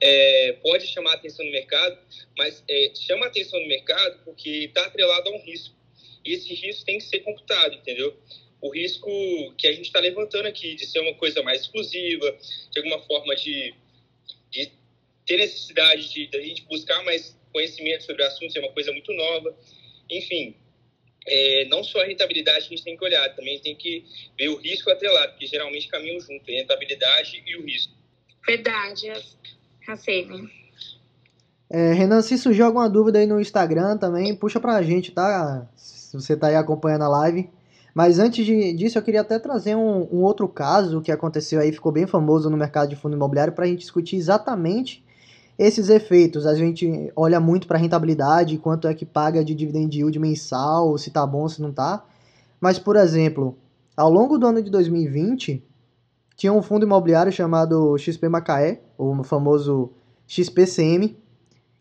é, pode chamar a atenção do mercado, mas é, chama a atenção do mercado porque está atrelado a um risco. E esse risco tem que ser computado, entendeu? o risco que a gente está levantando aqui, de ser uma coisa mais exclusiva, de alguma forma de, de ter necessidade de, de a gente buscar mais conhecimento sobre o assunto, ser uma coisa muito nova. Enfim, é, não só a rentabilidade que a gente tem que olhar, também tem que ver o risco atrelado, porque geralmente caminham junto, a rentabilidade e o risco. Verdade, Racine. É, Renan, se surgiu alguma dúvida aí no Instagram também, puxa pra gente, tá? Se você tá aí acompanhando a live. Mas antes de, disso, eu queria até trazer um, um, outro caso que aconteceu aí, ficou bem famoso no mercado de fundo imobiliário, para a gente discutir exatamente esses efeitos. A gente olha muito para a rentabilidade, quanto é que paga de dividend yield mensal, se tá bom, se não tá. Mas, por exemplo, ao longo do ano de 2020, tinha um fundo imobiliário chamado XP Macaé, o famoso XPCM,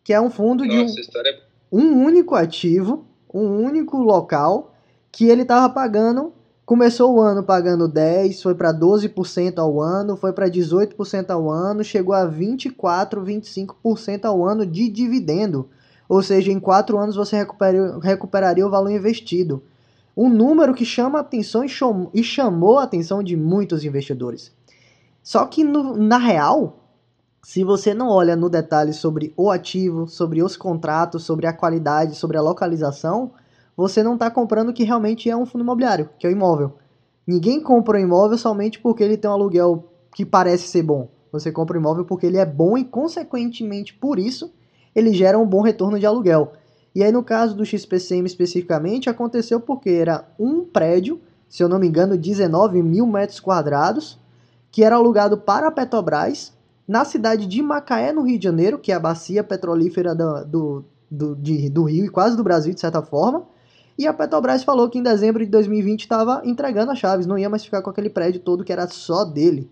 que é um fundo Nossa, de um, é... um único ativo, um único local que ele estava pagando, começou o ano pagando 10, foi para 12% ao ano, foi para 18% ao ano, chegou a 24, 25% ao ano de dividendo. Ou seja, em 4 anos você recuperaria, recuperaria o valor investido. Um número que chama atenção e chamou, e chamou a atenção de muitos investidores. Só que no, na real, se você não olha no detalhe sobre o ativo, sobre os contratos, sobre a qualidade, sobre a localização, você não está comprando o que realmente é um fundo imobiliário, que é o imóvel. Ninguém compra um imóvel somente porque ele tem um aluguel que parece ser bom. Você compra um imóvel porque ele é bom e, consequentemente, por isso, ele gera um bom retorno de aluguel. E aí, no caso do XPCM especificamente, aconteceu porque era um prédio, se eu não me engano, 19 mil metros quadrados, que era alugado para a Petrobras, na cidade de Macaé, no Rio de Janeiro, que é a bacia petrolífera do, do, do, de, do Rio e quase do Brasil, de certa forma. E a Petrobras falou que em dezembro de 2020 estava entregando as chaves, não ia mais ficar com aquele prédio todo que era só dele.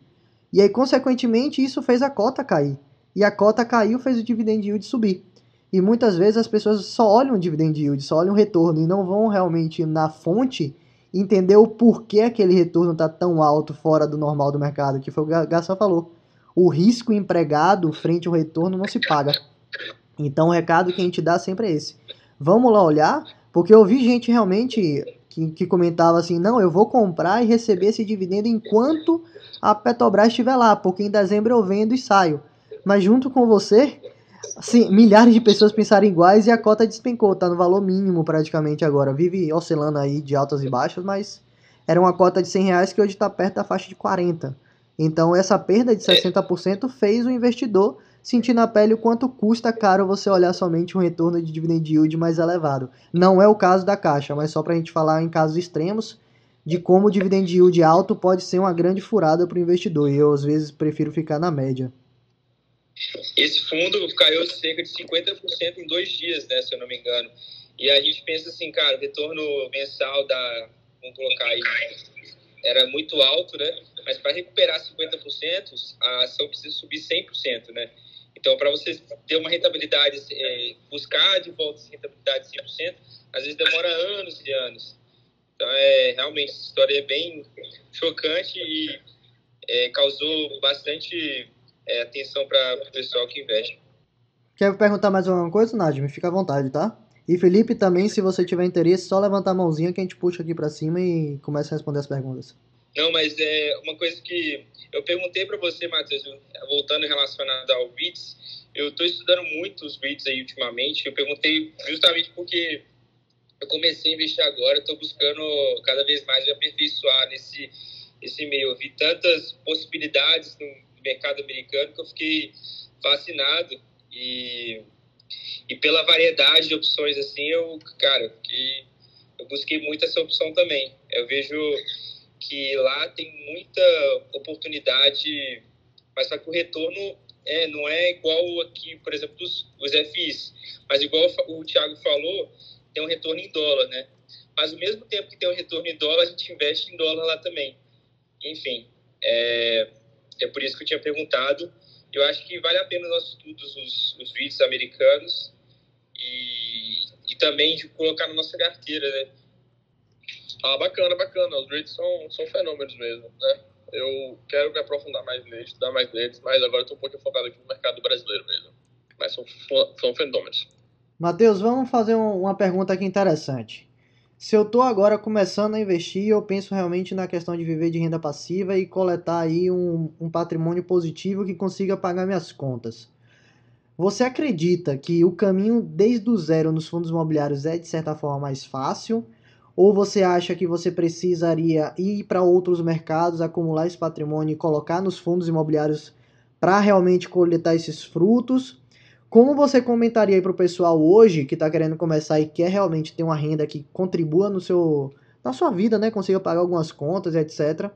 E aí, consequentemente, isso fez a cota cair. E a cota caiu, fez o dividend yield subir. E muitas vezes as pessoas só olham o dividend yield, só olham o retorno e não vão realmente na fonte entender o porquê aquele retorno está tão alto fora do normal do mercado, que foi o que o Garçom falou. O risco empregado frente ao retorno não se paga. Então o recado que a gente dá sempre é esse. Vamos lá olhar, porque eu vi gente realmente que, que comentava assim, não, eu vou comprar e receber esse dividendo enquanto a Petrobras estiver lá, porque em dezembro eu vendo e saio. Mas junto com você, assim, milhares de pessoas pensaram iguais e a cota despencou, tá no valor mínimo praticamente agora. Vive oscilando aí de altas e baixas, mas era uma cota de 100 reais que hoje está perto da faixa de 40. Então essa perda de 60% fez o investidor sentir na pele o quanto custa caro você olhar somente um retorno de dividend yield mais elevado. Não é o caso da Caixa, mas só para a gente falar em casos extremos de como o dividend yield alto pode ser uma grande furada para o investidor. E eu às vezes prefiro ficar na média. Esse fundo caiu cerca de 50% em dois dias, né, se eu não me engano. E a gente pensa assim, cara, o retorno mensal da, vamos colocar aí, era muito alto, né? Mas para recuperar 50%, a ação precisa subir 100%, né? Então, para você ter uma rentabilidade, é, buscar de volta essa rentabilidade de 100%, às vezes demora anos e anos. Então, é, realmente, essa história é bem chocante e é, causou bastante é, atenção para o pessoal que investe. Quer perguntar mais alguma coisa, Nadime? Fica à vontade, tá? E Felipe, também, se você tiver interesse, só levantar a mãozinha que a gente puxa aqui para cima e começa a responder as perguntas. Não, mas é uma coisa que eu perguntei para você, Matheus, voltando relacionado ao REITs, eu estou estudando muito os REITs aí ultimamente. Eu perguntei justamente porque eu comecei a investir agora, estou buscando cada vez mais me aperfeiçoar nesse, nesse meio. Eu vi tantas possibilidades no mercado americano que eu fiquei fascinado e, e pela variedade de opções assim, eu, cara, eu busquei muito essa opção também. Eu vejo que lá tem muita oportunidade, mas só que o retorno é, não é igual aqui, por exemplo, dos, os FIs, mas igual o Thiago falou, tem um retorno em dólar, né? Mas ao mesmo tempo que tem um retorno em dólar, a gente investe em dólar lá também. Enfim, é, é por isso que eu tinha perguntado. Eu acho que vale a pena nós estudos os, os vídeos americanos e, e também de colocar na nossa carteira, né? Ah, bacana, bacana. Os REITs são, são fenômenos mesmo, né? Eu quero me aprofundar mais neles, estudar mais neles, mas agora estou um pouco focado aqui no mercado brasileiro mesmo. Mas são, são fenômenos. Matheus, vamos fazer uma pergunta aqui interessante. Se eu estou agora começando a investir, eu penso realmente na questão de viver de renda passiva e coletar aí um, um patrimônio positivo que consiga pagar minhas contas. Você acredita que o caminho desde o zero nos fundos imobiliários é de certa forma mais fácil? Ou você acha que você precisaria ir para outros mercados, acumular esse patrimônio e colocar nos fundos imobiliários para realmente coletar esses frutos? Como você comentaria para o pessoal hoje que está querendo começar e quer realmente ter uma renda que contribua no seu, na sua vida, né? Consiga pagar algumas contas, etc.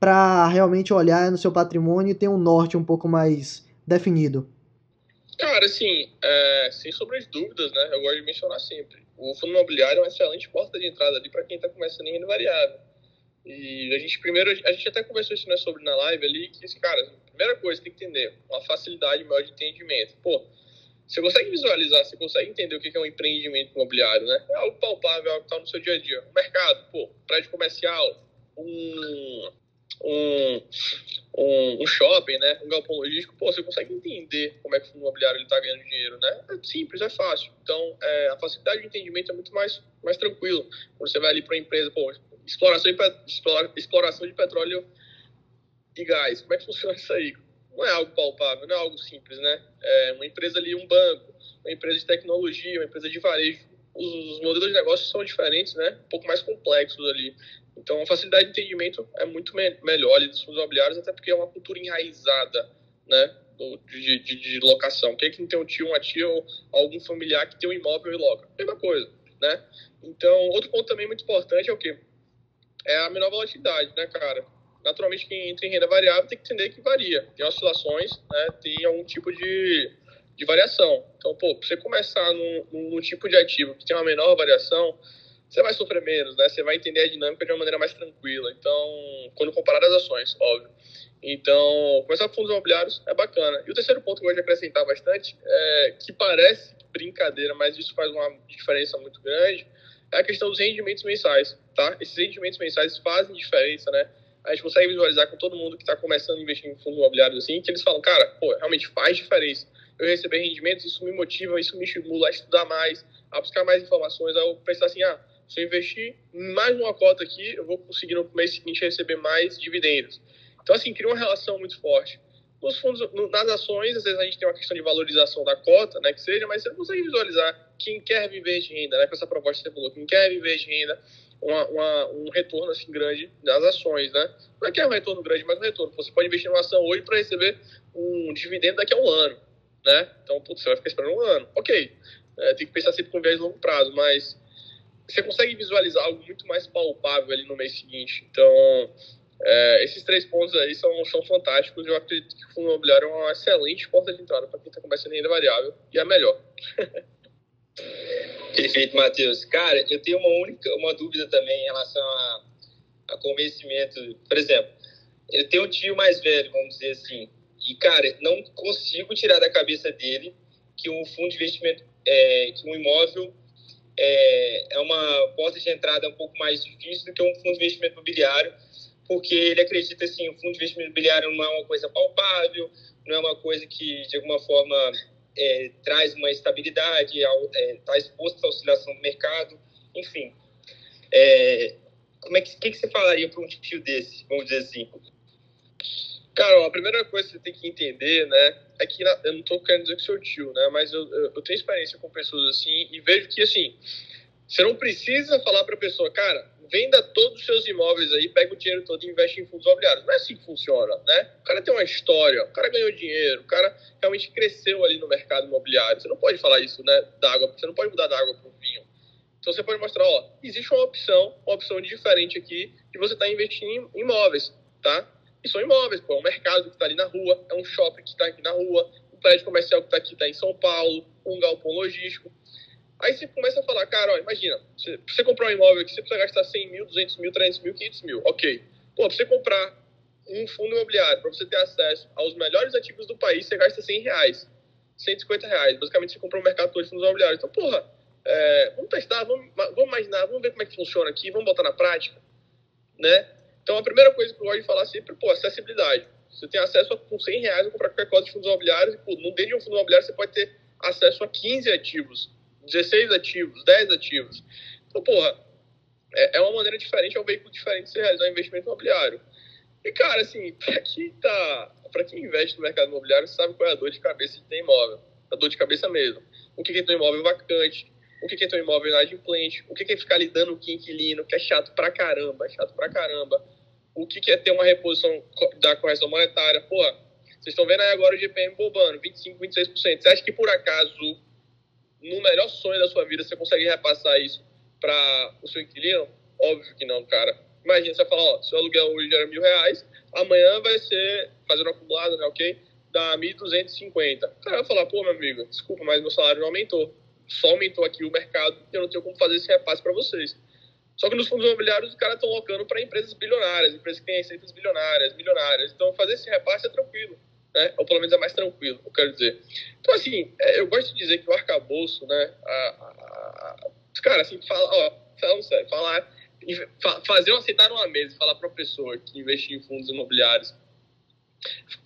Para realmente olhar no seu patrimônio e ter um norte um pouco mais definido? Cara, assim, é, sem sombra de dúvidas, né? Eu gosto de mencionar sempre. O fundo imobiliário é uma excelente porta de entrada ali para quem está começando em renda variável. E a gente primeiro, a gente até conversou isso né, sobre na live ali, que, cara, primeira coisa tem que entender, uma facilidade maior de entendimento. Pô, você consegue visualizar, você consegue entender o que é um empreendimento imobiliário, né? É algo palpável, é algo que está no seu dia a dia. O mercado, pô, prédio comercial, um, um, um, um, shopping, né, um galpão logístico, pô, você consegue entender como é que o imobiliário está ganhando dinheiro, né? É simples, é fácil. Então, é, a facilidade de entendimento é muito mais, mais tranquilo. Quando você vai ali para uma empresa, pô, exploração de, exploração de petróleo e gás, como é que funciona isso aí? Não é algo palpável, não é algo simples, né? É uma empresa ali, um banco, uma empresa de tecnologia, uma empresa de varejo, os modelos de negócio são diferentes, né? Um pouco mais complexos ali. Então, a facilidade de entendimento é muito me melhor ali dos fundos imobiliários, até porque é uma cultura enraizada, né? De, de, de locação. Quem é que não tem um tio, uma tia ou algum familiar que tem um imóvel e loca? Mesma coisa, né? Então, outro ponto também muito importante é o quê? É a menor volatilidade, né, cara? Naturalmente, quem entra em renda variável tem que entender que varia. Tem oscilações, né? Tem algum tipo de, de variação. Então, pô, pra você começar num, num tipo de ativo que tem uma menor variação, você vai sofrer menos, né? Você vai entender a dinâmica de uma maneira mais tranquila. Então, quando comparar as ações, óbvio. Então, começar com fundos imobiliários é bacana. E o terceiro ponto que eu gosto de acrescentar bastante é que parece brincadeira, mas isso faz uma diferença muito grande, é a questão dos rendimentos mensais, tá? Esses rendimentos mensais fazem diferença, né? A gente consegue visualizar com todo mundo que está começando a investir em fundos imobiliários assim, que eles falam, cara, pô, realmente faz diferença. Eu receber rendimentos, isso me motiva, isso me estimula a estudar mais, a buscar mais informações, a pensar assim, ah, se eu investir mais uma cota aqui, eu vou conseguir no mês seguinte receber mais dividendos. Então, assim, cria uma relação muito forte. Nos fundos, nas ações, às vezes a gente tem uma questão de valorização da cota, né, que seja, mas você consegue visualizar quem quer viver de renda, né, com essa proposta que você falou, quem quer viver de renda, uma, uma, um retorno assim grande das ações, né? Não é que é um retorno grande, mas um retorno. Você pode investir numa ação hoje para receber um dividendo daqui a um ano, né? Então, putz, você vai ficar esperando um ano. Ok, é, tem que pensar sempre com viés longo prazo, mas você consegue visualizar algo muito mais palpável ali no mês seguinte. Então, é, esses três pontos aí são, são fantásticos. Eu acredito que o fundo imobiliário é uma excelente porta de entrada para quem está começando em renda variável e é melhor. Perfeito, Matheus. Cara, eu tenho uma única uma dúvida também em relação a, a convencimento. Por exemplo, eu tenho um tio mais velho, vamos dizer assim, e, cara, não consigo tirar da cabeça dele que um fundo de investimento, é, que um imóvel é, é uma porta de entrada um pouco mais difícil do que um fundo de investimento imobiliário porque ele acredita assim, o fundo de investimento imobiliário não é uma coisa palpável, não é uma coisa que de alguma forma é, traz uma estabilidade, está é, tá exposto à oscilação do mercado, enfim. É, como é que, que, que você falaria para um tio desse, vamos dizer assim? Cara, a primeira coisa que você tem que entender, né, é que eu não estou querendo dizer que sou tio, né, mas eu, eu, eu tenho experiência com pessoas assim e vejo que, assim, você não precisa falar para a pessoa, cara, venda todos os seus imóveis aí, pega o dinheiro todo e investe em fundos imobiliários. Não é assim que funciona, né? O cara tem uma história, o cara ganhou dinheiro, o cara realmente cresceu ali no mercado imobiliário. Você não pode falar isso, né, da água, você não pode mudar da água para o vinho. Então você pode mostrar, ó, existe uma opção, uma opção diferente aqui, de você estar tá investindo em imóveis, tá? E são imóveis, pô, é um mercado que está ali na rua, é um shopping que está aqui na rua, um prédio comercial que está aqui, está em São Paulo, um galpão logístico. Aí você começa a falar, cara, ó, imagina, você, você comprar um imóvel aqui, você precisa gastar 100 mil, 200 mil, 300 mil, 500 mil. Ok. Pô, pra você comprar um fundo imobiliário, para você ter acesso aos melhores ativos do país, você gasta 100 reais, 150 reais. Basicamente, você compra um mercado todo de fundos imobiliários. Então, porra, é, vamos testar, vamos, vamos imaginar, vamos ver como é que funciona aqui, vamos botar na prática, né? Então, a primeira coisa que eu gosto de falar sempre, pô, acessibilidade. Você tem acesso a, com 100 reais a comprar qualquer coisa de fundos imobiliários e, pô, no dentro de um fundo imobiliário você pode ter acesso a 15 ativos 16 ativos, 10 ativos. Então, porra, é, é uma maneira diferente, é um veículo diferente de você realizar um investimento imobiliário. E, cara, assim, para quem tá. Para quem investe no mercado imobiliário, sabe qual é a dor de cabeça de ter imóvel. A dor de cabeça mesmo. O que é ter um imóvel vacante, o que é ter um imóvel inadimplente, o que é ficar lidando com inquilino, que é chato pra caramba, é chato pra caramba. O que é ter uma reposição da correção monetária. Porra, vocês estão vendo aí agora o GPM bobando, 25, 26%. Você acha que por acaso no melhor sonho da sua vida, você consegue repassar isso para o seu inquilino? Óbvio que não, cara. Imagina, você falar, ó, seu aluguel hoje era mil reais, amanhã vai ser, fazendo acumulado, né, ok? Dá 1.250. O cara vai falar, pô, meu amigo, desculpa, mas meu salário não aumentou. Só aumentou aqui o mercado e eu não tenho como fazer esse repasse para vocês. Só que nos fundos imobiliários, os caras estão locando para empresas bilionárias, empresas que têm receitas bilionárias, milionárias. Então, fazer esse repasse é tranquilo né? Ou pelo menos é mais tranquilo, eu quero dizer. Então, assim, é, eu gosto de dizer que o arcabouço, né? A, a, a, cara, assim, fala, ó, falando sério, falar, fazer um aceitar uma mesa e falar para a pessoa que investir em fundos imobiliários,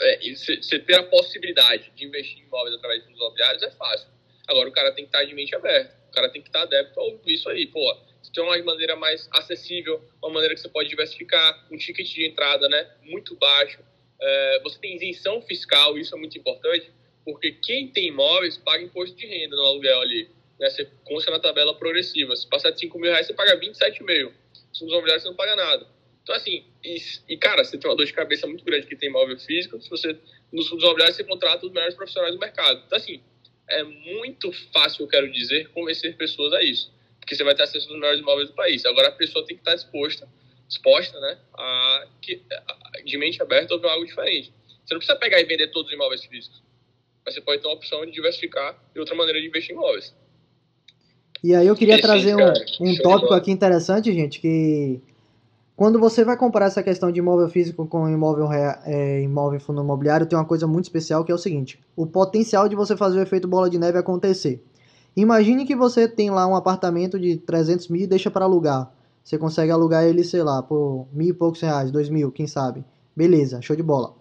é, você ter a possibilidade de investir em imóveis através de fundos imobiliários é fácil. Agora, o cara tem que estar de mente aberta, o cara tem que estar adepto a isso aí, pô. Você tem uma maneira mais acessível, uma maneira que você pode diversificar, um ticket de entrada, né, muito baixo, é, você tem isenção fiscal, isso é muito importante, porque quem tem imóveis paga imposto de renda no aluguel ali. Né? Você consta na tabela progressiva. Se passar de 5 mil reais, você paga 27,5. Se nos imobiliários, você não paga nada. Então, assim, e, e, cara, você tem uma dor de cabeça muito grande que tem imóvel físico. Se você, nos fundos imobiliários, você contrata os melhores profissionais do mercado. Então, assim, é muito fácil, eu quero dizer, convencer pessoas a isso. Porque você vai ter acesso aos melhores imóveis do país. Agora, a pessoa tem que estar disposta disposta, né, a, que, a, de mente aberta a ouvir algo diferente. Você não precisa pegar e vender todos os imóveis físicos, mas você pode ter uma opção de diversificar e outra maneira de investir em imóveis. E aí eu queria Esse trazer um, um tópico aqui interessante, gente, que quando você vai comparar essa questão de imóvel físico com imóvel, é, imóvel fundo imobiliário, tem uma coisa muito especial que é o seguinte: o potencial de você fazer o efeito bola de neve acontecer. Imagine que você tem lá um apartamento de 300 mil e deixa para alugar. Você consegue alugar ele, sei lá, por mil e poucos reais, dois mil, quem sabe. Beleza, show de bola.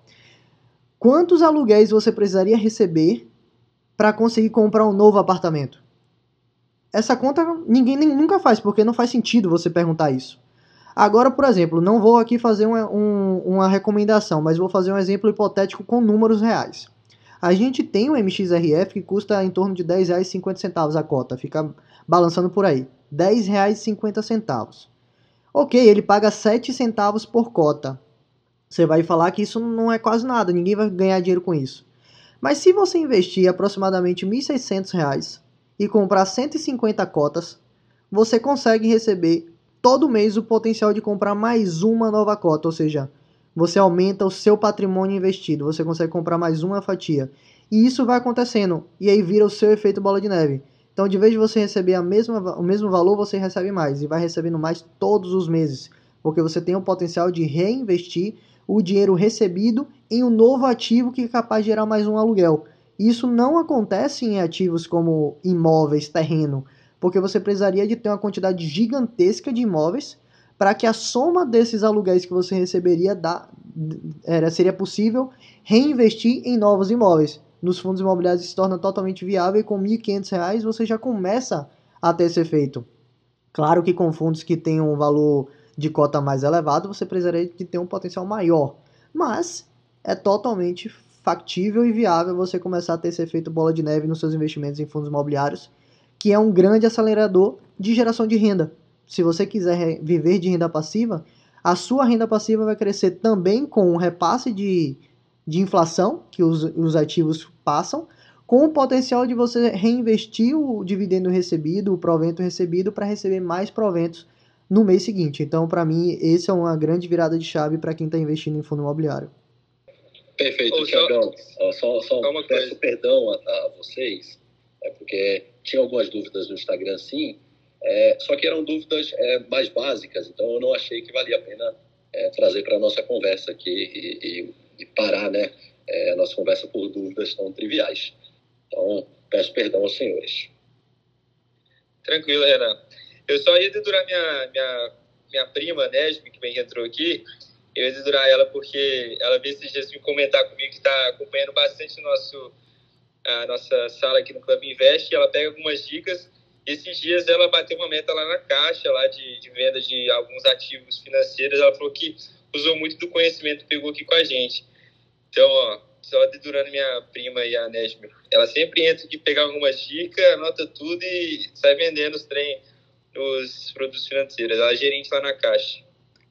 Quantos aluguéis você precisaria receber para conseguir comprar um novo apartamento? Essa conta ninguém nem, nunca faz, porque não faz sentido você perguntar isso. Agora, por exemplo, não vou aqui fazer uma, um, uma recomendação, mas vou fazer um exemplo hipotético com números reais. A gente tem um MXRF que custa em torno de R$ 10,50 a cota, fica balançando por aí. R$ 10,50. Ok, ele paga 7 centavos por cota. Você vai falar que isso não é quase nada, ninguém vai ganhar dinheiro com isso. Mas se você investir aproximadamente R$ 1.600 e comprar 150 cotas, você consegue receber todo mês o potencial de comprar mais uma nova cota, ou seja, você aumenta o seu patrimônio investido, você consegue comprar mais uma fatia. E isso vai acontecendo, e aí vira o seu efeito bola de neve. Então, de vez de você receber a mesma, o mesmo valor, você recebe mais, e vai recebendo mais todos os meses, porque você tem o potencial de reinvestir o dinheiro recebido em um novo ativo que é capaz de gerar mais um aluguel. Isso não acontece em ativos como imóveis, terreno, porque você precisaria de ter uma quantidade gigantesca de imóveis para que a soma desses aluguéis que você receberia dá, era, seria possível reinvestir em novos imóveis. Nos fundos imobiliários se torna totalmente viável e com R$ 1.500 você já começa a ter esse efeito. Claro que com fundos que têm um valor de cota mais elevado, você precisaria de ter um potencial maior. Mas é totalmente factível e viável você começar a ter esse efeito bola de neve nos seus investimentos em fundos imobiliários, que é um grande acelerador de geração de renda se você quiser viver de renda passiva, a sua renda passiva vai crescer também com o repasse de, de inflação que os, os ativos passam, com o potencial de você reinvestir o dividendo recebido, o provento recebido, para receber mais proventos no mês seguinte. Então, para mim, esse é uma grande virada de chave para quem está investindo em fundo imobiliário. Perfeito, Tiagão. Só, só, só peço perdão a, a vocês, é porque tinha algumas dúvidas no Instagram, sim, é, só que eram dúvidas é, mais básicas, então eu não achei que valia a pena é, trazer para a nossa conversa aqui e, e, e parar né, é, a nossa conversa por dúvidas tão triviais. Então, peço perdão aos senhores. Tranquilo, Renan. Eu só ia dedurar minha, minha, minha prima, Nesme, que bem entrou aqui. Eu ia dedurar ela porque ela veio esses dias me comentar comigo que está acompanhando bastante nosso, a nossa sala aqui no Clube Invest. Ela pega algumas dicas esses dias ela bateu uma meta lá na caixa, lá de, de venda de alguns ativos financeiros. Ela falou que usou muito do conhecimento que pegou aqui com a gente. Então, ó, só dedurando minha prima e a Nesme. Ela sempre entra aqui pegar algumas dicas, anota tudo e sai vendendo os trem nos produtos financeiros. Ela é gerente lá na caixa.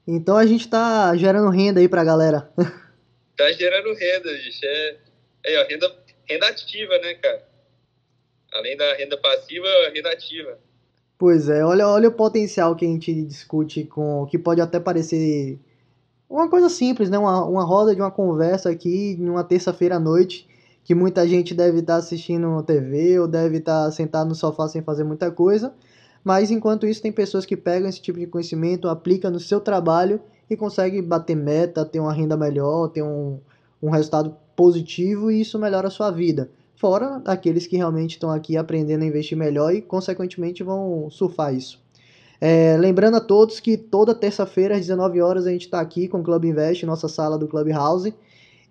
Então a gente tá gerando renda aí pra galera. tá gerando renda, gente. É, é ó, renda, renda ativa, né, cara? Além da renda passiva, renda ativa. Pois é, olha, olha o potencial que a gente discute com. que pode até parecer uma coisa simples, né? Uma, uma roda de uma conversa aqui numa terça-feira à noite, que muita gente deve estar assistindo TV ou deve estar sentado no sofá sem fazer muita coisa. Mas enquanto isso, tem pessoas que pegam esse tipo de conhecimento, aplicam no seu trabalho e conseguem bater meta, ter uma renda melhor, ter um, um resultado positivo e isso melhora a sua vida fora aqueles que realmente estão aqui aprendendo a investir melhor e, consequentemente, vão surfar isso. É, lembrando a todos que toda terça-feira, às 19 horas, a gente está aqui com o Club Invest, nossa sala do Clubhouse.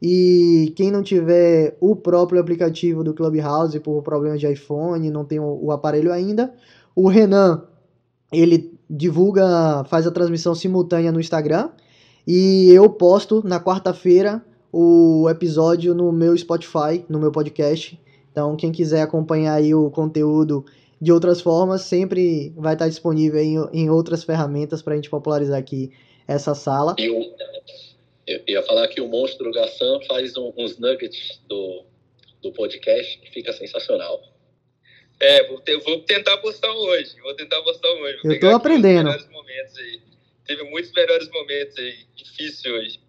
E quem não tiver o próprio aplicativo do Clubhouse por problemas de iPhone, não tem o, o aparelho ainda, o Renan, ele divulga, faz a transmissão simultânea no Instagram. E eu posto na quarta-feira o episódio no meu Spotify, no meu podcast. Então, quem quiser acompanhar aí o conteúdo de outras formas, sempre vai estar disponível em, em outras ferramentas para a gente popularizar aqui essa sala. Eu, eu ia falar que o Monstro Gassan faz um, uns nuggets do, do podcast que fica sensacional. É, vou, ter, vou tentar postar hoje. Vou tentar postar hoje. Vou eu tô aprendendo. Teve muitos melhores momentos aí. Difícil hoje.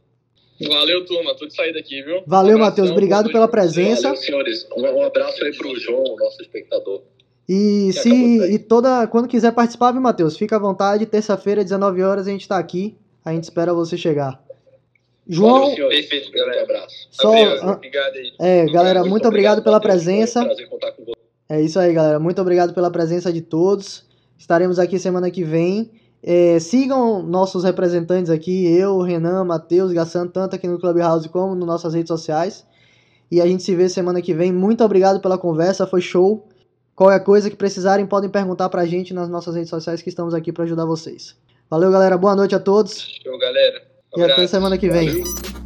Valeu, turma. Tô de saída aqui, viu? Valeu, Matheus. Obrigado pela presença. Valeu, senhores. Um, abraço aí pro João, nosso espectador. E se e toda quando quiser participar, viu, Matheus? Fica à vontade. Terça-feira, 19 horas, a gente tá aqui. A gente espera você chegar. João. Valeu, Perfeito, galera. Um abraço. Só, obrigado aí. É, galera, muito, muito obrigado, obrigado pela presença. Prazer contar com você. É isso aí, galera. Muito obrigado pela presença de todos. Estaremos aqui semana que vem. É, sigam nossos representantes aqui, eu, Renan, Matheus, Gassan, tanto aqui no Clubhouse como nas nossas redes sociais. E a gente se vê semana que vem. Muito obrigado pela conversa, foi show. Qualquer coisa que precisarem, podem perguntar pra gente nas nossas redes sociais que estamos aqui para ajudar vocês. Valeu, galera. Boa noite a todos. Show, galera. e até semana que vem. Valeu.